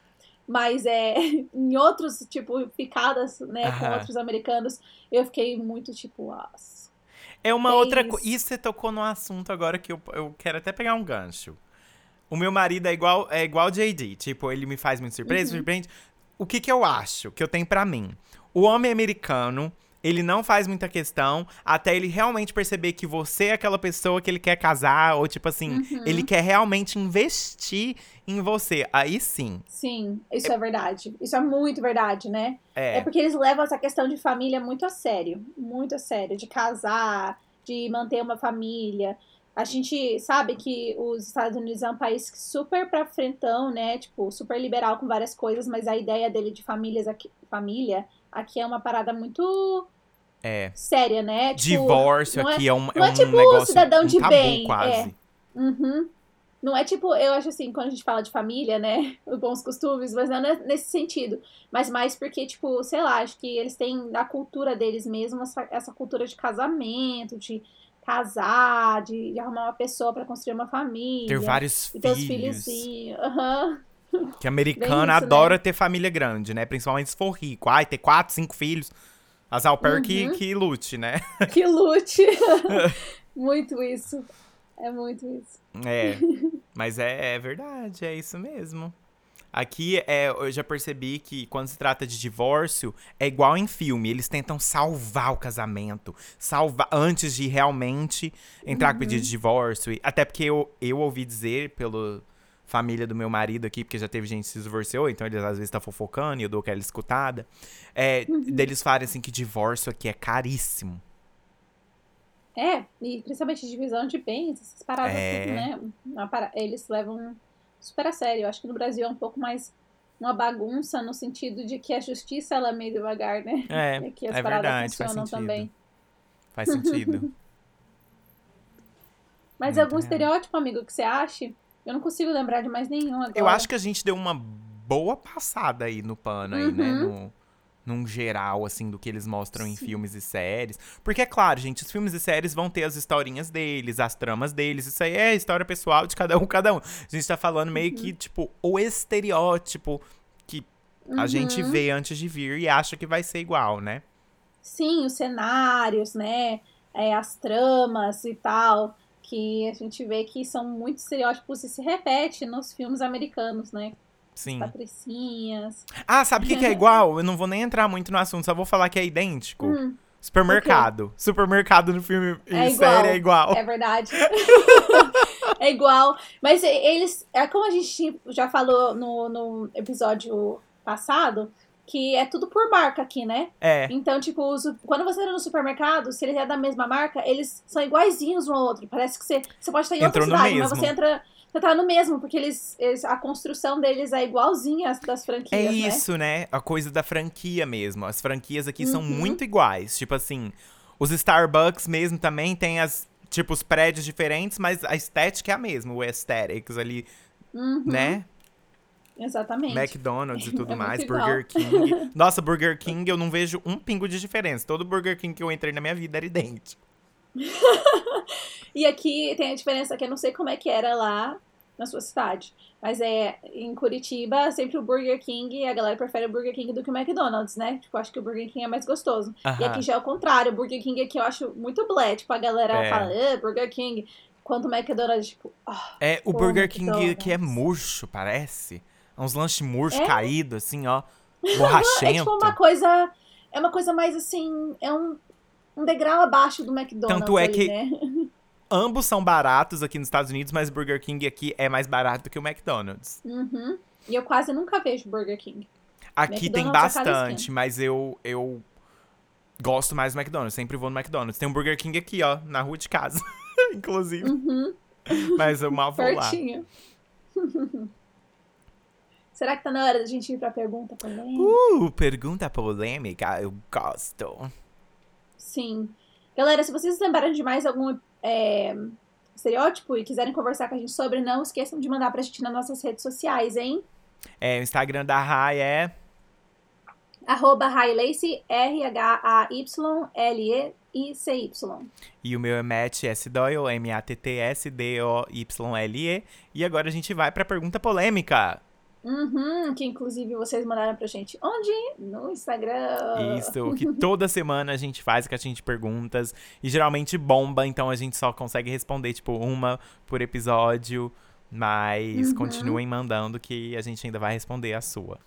Speaker 1: Mas é, [laughs] em outros, tipo, picadas, né, com outros americanos, eu fiquei muito tipo, ah,
Speaker 2: É uma
Speaker 1: É
Speaker 2: outra coisa. Isso você tocou num assunto agora que eu, eu quero até pegar um gancho. O meu marido é igual é igual JD. Tipo, ele me faz muito surpresa,
Speaker 1: Uhum.
Speaker 2: surpreende. O que que eu acho que eu tenho pra mim? O homem americano, ele não faz muita questão até ele realmente perceber que você é aquela pessoa que ele quer casar, ou tipo assim,
Speaker 1: Uhum.
Speaker 2: ele quer realmente investir em você. Aí sim.
Speaker 1: sim, isso é verdade. Isso é muito verdade, né? É
Speaker 2: É.
Speaker 1: porque eles levam essa questão de família muito a sério. Muito a sério. De casar, de manter uma família. A gente sabe que os Estados Unidos é um país super pra frentão, né? Tipo, super liberal com várias coisas, mas a ideia dele de famílias aqui, família aqui é uma parada muito
Speaker 2: É.
Speaker 1: séria, né? Tipo,
Speaker 2: Divórcio
Speaker 1: é-
Speaker 2: aqui é um,
Speaker 1: não é
Speaker 2: um
Speaker 1: tipo
Speaker 2: negócio
Speaker 1: cidadão
Speaker 2: um
Speaker 1: de
Speaker 2: tabu
Speaker 1: bem,
Speaker 2: quase.
Speaker 1: é. Uhum. Não é tipo, eu acho assim, quando a gente fala de família, né? Os [laughs] bons costumes, mas não é nesse sentido. Mas mais porque, tipo, sei lá, acho que eles têm na cultura deles mesmo essa, essa cultura de casamento, de casar, de, de arrumar uma pessoa pra construir uma família.
Speaker 2: Ter vários
Speaker 1: e ter os
Speaker 2: filhos.
Speaker 1: filhozinhos. Aham.
Speaker 2: Que americano
Speaker 1: Bem isso,
Speaker 2: adora ter família grande, né? Principalmente se for rico. Ai, ter quatro, cinco filhos. As au pair que,
Speaker 1: Uhum.
Speaker 2: que lute, né? [laughs]
Speaker 1: Que lute. [laughs] muito isso. É muito isso.
Speaker 2: É. [laughs] Mas é, é verdade, é isso mesmo. Aqui é, eu já percebi que quando se trata de divórcio, é igual em filme. Eles tentam salvar o casamento. Salvar antes de realmente entrar com pedido de divórcio. Até porque eu, eu ouvi dizer pela família do meu marido aqui, porque já teve gente que se divorciou, então eles às vezes tá fofocando e eu dou aquela escutada. É, Deles falarem assim que divórcio aqui é caríssimo.
Speaker 1: É, e principalmente divisão de bens, essas paradas
Speaker 2: É.
Speaker 1: tudo, né? Uma para- Eles levam super a sério. Eu acho que no Brasil é um pouco mais uma bagunça no sentido de que a justiça ela é meio devagar, né?
Speaker 2: É, [laughs]
Speaker 1: E aqui as
Speaker 2: é
Speaker 1: paradas
Speaker 2: verdade, faz
Speaker 1: funcionam
Speaker 2: sentido.
Speaker 1: também.
Speaker 2: Faz sentido. [laughs]
Speaker 1: Mas
Speaker 2: Muito
Speaker 1: algum
Speaker 2: real.
Speaker 1: estereótipo, amigo, que você ache? Eu não consigo lembrar de mais nenhum agora.
Speaker 2: Eu acho que a gente deu uma boa passada aí no pano aí, né?
Speaker 1: Uhum.
Speaker 2: No, num geral, assim, do que eles mostram Sim. em filmes e séries. Porque, é claro, gente, os filmes e séries vão ter as historinhas deles, as tramas deles. Isso aí é história pessoal de cada um, [laughs] cada um. A gente tá falando meio uhum. que, tipo, o estereótipo que uhum. a gente uhum. vê antes de vir e acha que vai ser igual, né?
Speaker 1: Sim, os cenários, né? É, as tramas e tal. Que a gente vê que são muito estereótipos e se repete nos filmes americanos, né?
Speaker 2: Sim.
Speaker 1: Patricinhas.
Speaker 2: Ah, sabe o que, que, é igual? Eu não vou nem entrar muito no assunto, só vou falar que é idêntico. Hum. Supermercado. Supermercado no filme é e série é igual.
Speaker 1: É verdade. [laughs] é igual. Mas eles. É como a gente já falou no, no episódio passado, que é tudo por marca aqui, né?
Speaker 2: É.
Speaker 1: Então, tipo, os, quando você entra no supermercado, se ele é da mesma marca, eles são iguaizinhos um ao outro. Parece que você, você pode estar em Entrou outra cidade, mas você entra você tá no mesmo, porque eles, eles, a construção deles é igualzinha às das franquias.
Speaker 2: É né? isso, né? A coisa da franquia mesmo. As franquias aqui uhum. são muito iguais. Tipo assim, os Starbucks mesmo também tem as. Tipo, os prédios diferentes, mas a estética é a mesma, o aesthetics ali,
Speaker 1: uhum.
Speaker 2: né?
Speaker 1: Exatamente.
Speaker 2: McDonald's e [laughs] tudo é mais, Burger King. [laughs] Nossa, Burger King eu não vejo um pingo de diferença. Todo Burger King que eu entrei na minha vida era idêntico. [laughs]
Speaker 1: e aqui tem a diferença que eu não sei como é que era lá na sua cidade. Mas é em Curitiba, sempre o Burger King, a galera prefere o Burger King do que o McDonald's, né? Tipo, acho que o Burger King é mais gostoso. E aqui já é o contrário, o Burger King aqui eu acho muito blé. Tipo, a galera é. fala, ah, Burger King. Quanto o McDonald's, tipo. Oh,
Speaker 2: é, o Burger King aqui é murcho, parece. É uns lanches murchos é? caídos, assim, ó. [laughs] Borrachento. é
Speaker 1: tipo uma coisa. É uma coisa mais assim. É um um degrau abaixo do McDonald's.
Speaker 2: Tanto é
Speaker 1: ali,
Speaker 2: que
Speaker 1: né? [laughs]
Speaker 2: ambos são baratos aqui nos Estados Unidos, mas Burger King aqui é mais barato do que o McDonald's.
Speaker 1: Uhum. E eu quase nunca vejo Burger King.
Speaker 2: Aqui McDonald's tem é bastante, mas eu, eu gosto mais do McDonald's. Sempre vou no McDonald's. Tem um Burger King aqui, ó, na rua de casa, [laughs] inclusive.
Speaker 1: Uhum.
Speaker 2: Mas eu mal vou
Speaker 1: lá. Será que tá na hora da gente ir pra pergunta polêmica?
Speaker 2: Uh, pergunta polêmica, eu gosto.
Speaker 1: Sim. Galera, se vocês lembrarem de mais algum é, estereótipo e quiserem conversar com a gente sobre, não esqueçam de mandar pra gente nas nossas redes sociais, hein?
Speaker 2: É, o Instagram da Rai é.
Speaker 1: Arroba R-H-A-Y-L-E-I-C-Y.
Speaker 2: E o meu é Matt S. Doyle, M-A-T-T-S-D-O-Y-L-E. E agora a gente vai pra pergunta polêmica.
Speaker 1: Uhum, que inclusive vocês mandaram pra gente. Onde? No Instagram.
Speaker 2: Isso, que [laughs] toda semana a gente faz que a gente perguntas. E geralmente bomba, então a gente só consegue responder, tipo, uma por episódio. Mas uhum. continuem mandando que a gente ainda vai responder a sua.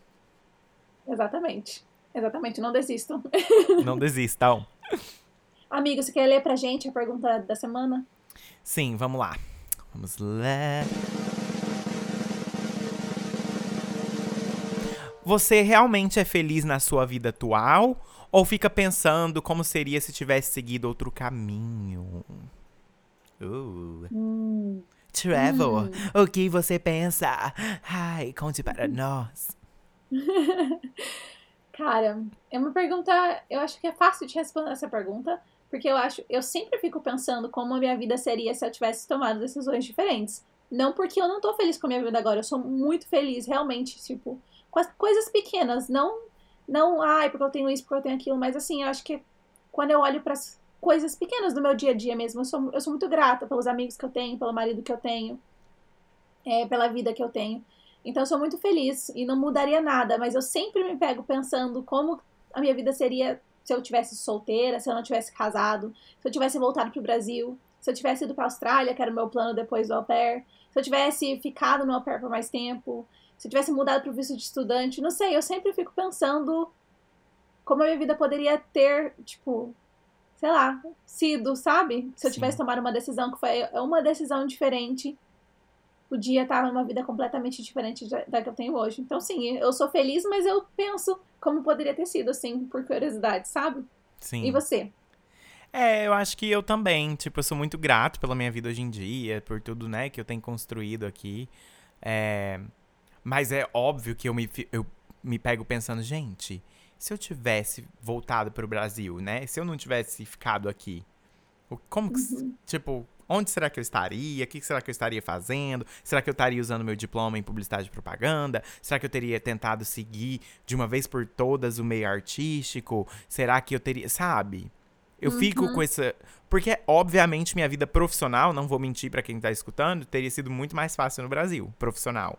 Speaker 1: Exatamente. Exatamente, não desistam. [laughs]
Speaker 2: Não desistam.
Speaker 1: Amigo, você quer ler pra gente a pergunta da semana?
Speaker 2: Sim, vamos lá. Vamos lá. Você realmente é feliz na sua vida atual? Ou fica pensando como seria se tivesse seguido outro caminho? Uh.
Speaker 1: Hum.
Speaker 2: Trevor, hum. o que você pensa? Ai, conte para [laughs] nós.
Speaker 1: Cara, é uma pergunta. Eu acho que é fácil de responder essa pergunta, porque eu acho. Eu sempre fico pensando como a minha vida seria se eu tivesse tomado decisões diferentes. Não porque eu não tô feliz com a minha vida agora, eu sou muito feliz, realmente, tipo com as coisas pequenas, não, não, ai, porque eu tenho isso, porque eu tenho aquilo, mas assim, eu acho que quando eu olho para as coisas pequenas do meu dia a dia mesmo, eu sou, eu sou muito grata pelos amigos que eu tenho, pelo marido que eu tenho, é, pela vida que eu tenho. Então eu sou muito feliz e não mudaria nada, mas eu sempre me pego pensando como a minha vida seria se eu tivesse solteira, se eu não tivesse casado, se eu tivesse voltado para o Brasil, se eu tivesse ido para a Austrália, que era o meu plano depois do au pair, se eu tivesse ficado no au pair por mais tempo, se eu tivesse mudado para o visto de estudante, não sei, eu sempre fico pensando como a minha vida poderia ter, tipo, sei lá, sido, sabe? Se eu Sim. tivesse tomado uma decisão que foi uma decisão diferente, podia estar numa vida completamente diferente da que eu tenho hoje. Então, sim, eu sou feliz, mas eu penso como poderia ter sido, assim, por curiosidade, sabe?
Speaker 2: Sim.
Speaker 1: E você?
Speaker 2: É, eu acho que eu também. Tipo, eu sou muito grato pela minha vida hoje em dia, por tudo, né, que eu tenho construído aqui. É, mas é óbvio que eu me, eu me pego pensando, gente, se eu tivesse voltado pro Brasil, né? Se eu não tivesse ficado aqui, como que, uhum. tipo, Onde será que eu estaria? O que será que eu estaria fazendo? Será que eu estaria usando meu diploma em publicidade e propaganda? Será que eu teria tentado seguir de uma vez por todas o meio artístico? Será que eu teria. Sabe? Eu uhum. fico com essa. Porque, obviamente, minha vida profissional, não vou mentir para quem tá escutando, teria sido muito mais fácil no Brasil, profissional.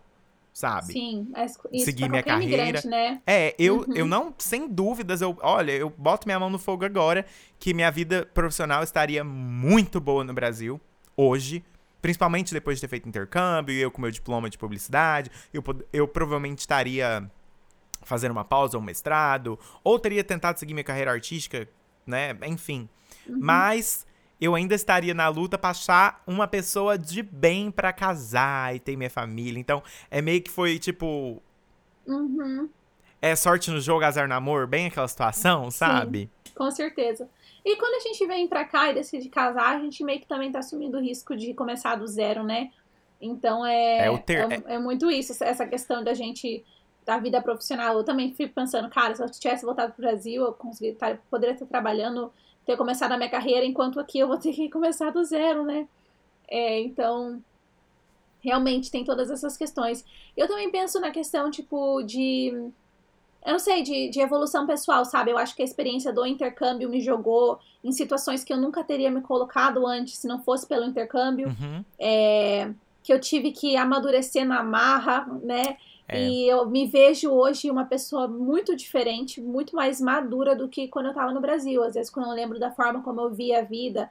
Speaker 2: Sabe?
Speaker 1: Sim, isso
Speaker 2: seguir minha carreira.
Speaker 1: Né?
Speaker 2: É, eu, uhum. eu não, sem dúvidas, eu, olha, eu boto minha mão no fogo agora que minha vida profissional estaria muito boa no Brasil, hoje. Principalmente depois de ter feito intercâmbio, eu com meu diploma de publicidade, eu, eu provavelmente estaria fazendo uma pausa ou um mestrado, ou teria tentado seguir minha carreira artística né? Enfim. Uhum. Mas eu ainda estaria na luta pra achar uma pessoa de bem para casar e ter minha família. Então, é meio que foi tipo.
Speaker 1: Uhum.
Speaker 2: É sorte no jogo, azar no amor, bem aquela situação, sabe?
Speaker 1: Sim, com certeza. E quando a gente vem pra cá e decide casar, a gente meio que também tá assumindo o risco de começar do zero, né? Então é, é, ter... é, é muito isso, essa questão da gente da vida profissional, eu também fico pensando, cara, se eu tivesse voltado pro Brasil, eu consegui, tá, poderia estar trabalhando, ter começado a minha carreira, enquanto aqui eu vou ter que começar do zero, né? É, então, realmente tem todas essas questões. Eu também penso na questão, tipo, de. Eu não sei, de, de evolução pessoal, sabe? Eu acho que a experiência do intercâmbio me jogou em situações que eu nunca teria me colocado antes se não fosse pelo intercâmbio.
Speaker 2: Uhum.
Speaker 1: É, que eu tive que amadurecer na marra, né?
Speaker 2: É.
Speaker 1: E eu me vejo hoje uma pessoa muito diferente, muito mais madura do que quando eu estava no Brasil. Às vezes, quando eu lembro da forma como eu via a vida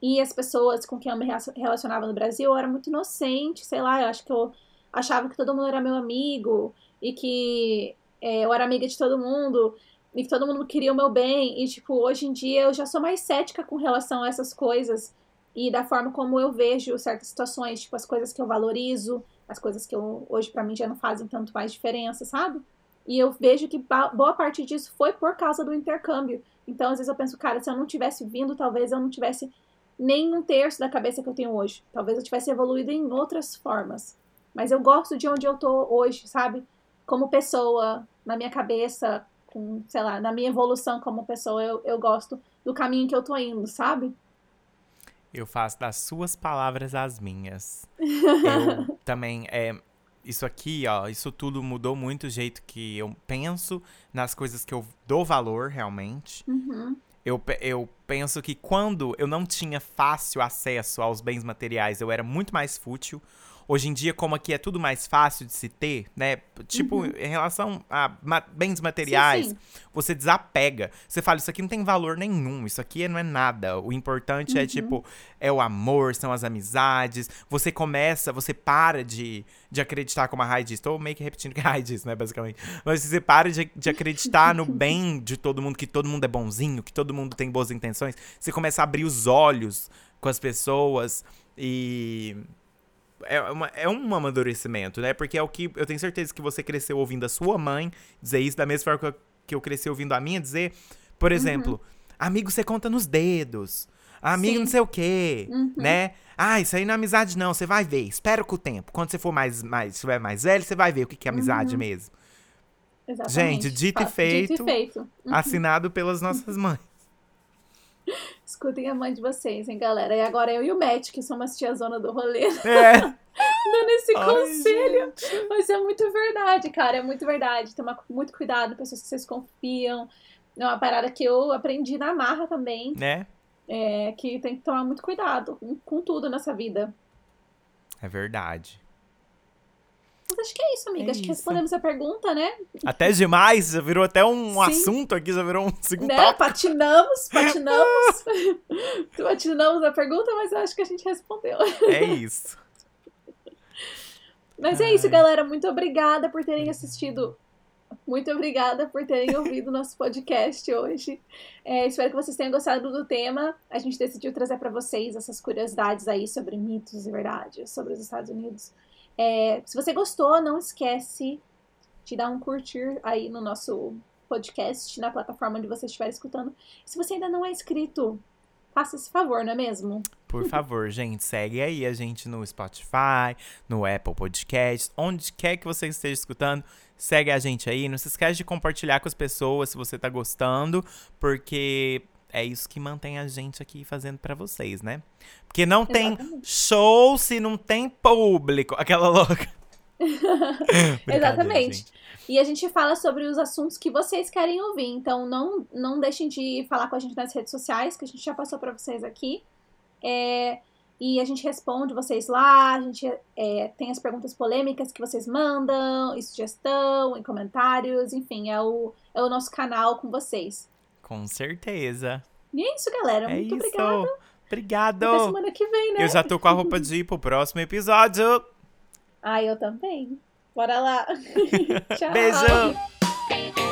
Speaker 1: e as pessoas com quem eu me relacionava no Brasil, eu era muito inocente, sei lá, eu acho que eu achava que todo mundo era meu amigo e que é, eu era amiga de todo mundo e que todo mundo queria o meu bem. E, tipo, hoje em dia eu já sou mais cética com relação a essas coisas e da forma como eu vejo certas situações, tipo, as coisas que eu valorizo as coisas que eu, hoje para mim já não fazem tanto mais diferença, sabe? E eu vejo que boa parte disso foi por causa do intercâmbio. Então, às vezes eu penso, cara, se eu não tivesse vindo, talvez eu não tivesse nem um terço da cabeça que eu tenho hoje. Talvez eu tivesse evoluído em outras formas. Mas eu gosto de onde eu tô hoje, sabe? Como pessoa, na minha cabeça, com, sei lá, na minha evolução como pessoa, eu, eu gosto do caminho que eu tô indo, sabe?
Speaker 2: Eu faço das suas palavras as minhas. [laughs] eu também, é, isso aqui, ó, isso tudo mudou muito o jeito que eu penso nas coisas que eu dou valor realmente.
Speaker 1: Uhum.
Speaker 2: Eu, eu penso que quando eu não tinha fácil acesso aos bens materiais, eu era muito mais fútil. Hoje em dia, como aqui é tudo mais fácil de se ter, né? Tipo, uhum. em relação a ma bens materiais, sim, sim. você desapega. Você fala, isso aqui não tem valor nenhum, isso aqui não é nada. O importante é, uhum. é, tipo, é o amor, são as amizades. Você começa, você para de, de acreditar, como a Rai diz. Tô meio que repetindo o que a Rai diz, né, basicamente. Mas você para de, de acreditar no [laughs] bem de todo mundo, que todo mundo é bonzinho, que todo mundo tem boas intenções. Você começa a abrir os olhos com as pessoas e é, uma, é um amadurecimento, né? Porque é o que eu tenho certeza que você cresceu ouvindo a sua mãe dizer isso, da mesma forma que eu, que eu cresci ouvindo a minha dizer. Por uhum. exemplo, uhum. amigo você conta nos dedos. Amigo Sim. não sei o quê, uhum. né? Ah, isso aí não é amizade não, você vai ver. Espera com o tempo. Quando você for mais, mais, estiver mais velho, você vai ver o que, que é amizade uhum. mesmo.
Speaker 1: Exatamente.
Speaker 2: Gente, dito e feito,
Speaker 1: dito e feito. Uhum.
Speaker 2: assinado pelas nossas mães. [laughs]
Speaker 1: Escutem a mãe de vocês, hein, galera. E agora eu e o Matt, que somos zona do rolê.
Speaker 2: É. [laughs]
Speaker 1: Dando esse Ai, conselho. Gente. Mas é muito verdade, cara. É muito verdade. Tomar muito cuidado, pessoas que vocês confiam. É uma parada que eu aprendi na marra também.
Speaker 2: Né?
Speaker 1: É que tem que tomar muito cuidado com tudo nessa vida.
Speaker 2: É verdade.
Speaker 1: Mas acho que é isso, amiga. É acho que respondemos a pergunta, né?
Speaker 2: Até demais, já virou até um Sim. assunto aqui, já virou um segundo
Speaker 1: né? Patinamos, [laughs] patinamos. [laughs] patinamos a pergunta, mas eu acho que a gente respondeu.
Speaker 2: É isso. [laughs]
Speaker 1: Mas é isso, galera. Muito obrigada por terem assistido. Muito obrigada por terem ouvido nosso podcast hoje. É, espero que vocês tenham gostado do tema. A gente decidiu trazer para vocês essas curiosidades aí sobre mitos e verdades sobre os Estados Unidos. É, se você gostou, não esquece de dar um curtir aí no nosso podcast, na plataforma onde você estiver escutando. Se você ainda não é inscrito, faça esse favor, não é mesmo?
Speaker 2: Por favor, gente, segue aí a gente no Spotify, no Apple Podcast, onde quer que você esteja escutando, segue a gente aí. Não se esquece de compartilhar com as pessoas se você tá gostando, porque é isso que mantém a gente aqui fazendo para vocês, né? Porque não tem
Speaker 1: Exatamente.
Speaker 2: show se não tem público. Aquela louca. [laughs]
Speaker 1: Exatamente.
Speaker 2: gente.
Speaker 1: E a gente fala sobre os assuntos que vocês querem ouvir. Então não, não deixem de falar com a gente nas redes sociais, que a gente já passou para vocês aqui. É, e a gente responde vocês lá, a gente é, tem as perguntas polêmicas que vocês mandam, e sugestão, e comentários, enfim, é o, é o nosso canal com vocês.
Speaker 2: Com certeza.
Speaker 1: E é isso, galera.
Speaker 2: é
Speaker 1: Muito
Speaker 2: isso.
Speaker 1: obrigada.
Speaker 2: Obrigado.
Speaker 1: Até semana que vem, né?
Speaker 2: Eu já tô com a roupa de ir pro próximo episódio. [laughs]
Speaker 1: Ah, eu também. Bora lá. [laughs] Tchau.
Speaker 2: Beijo.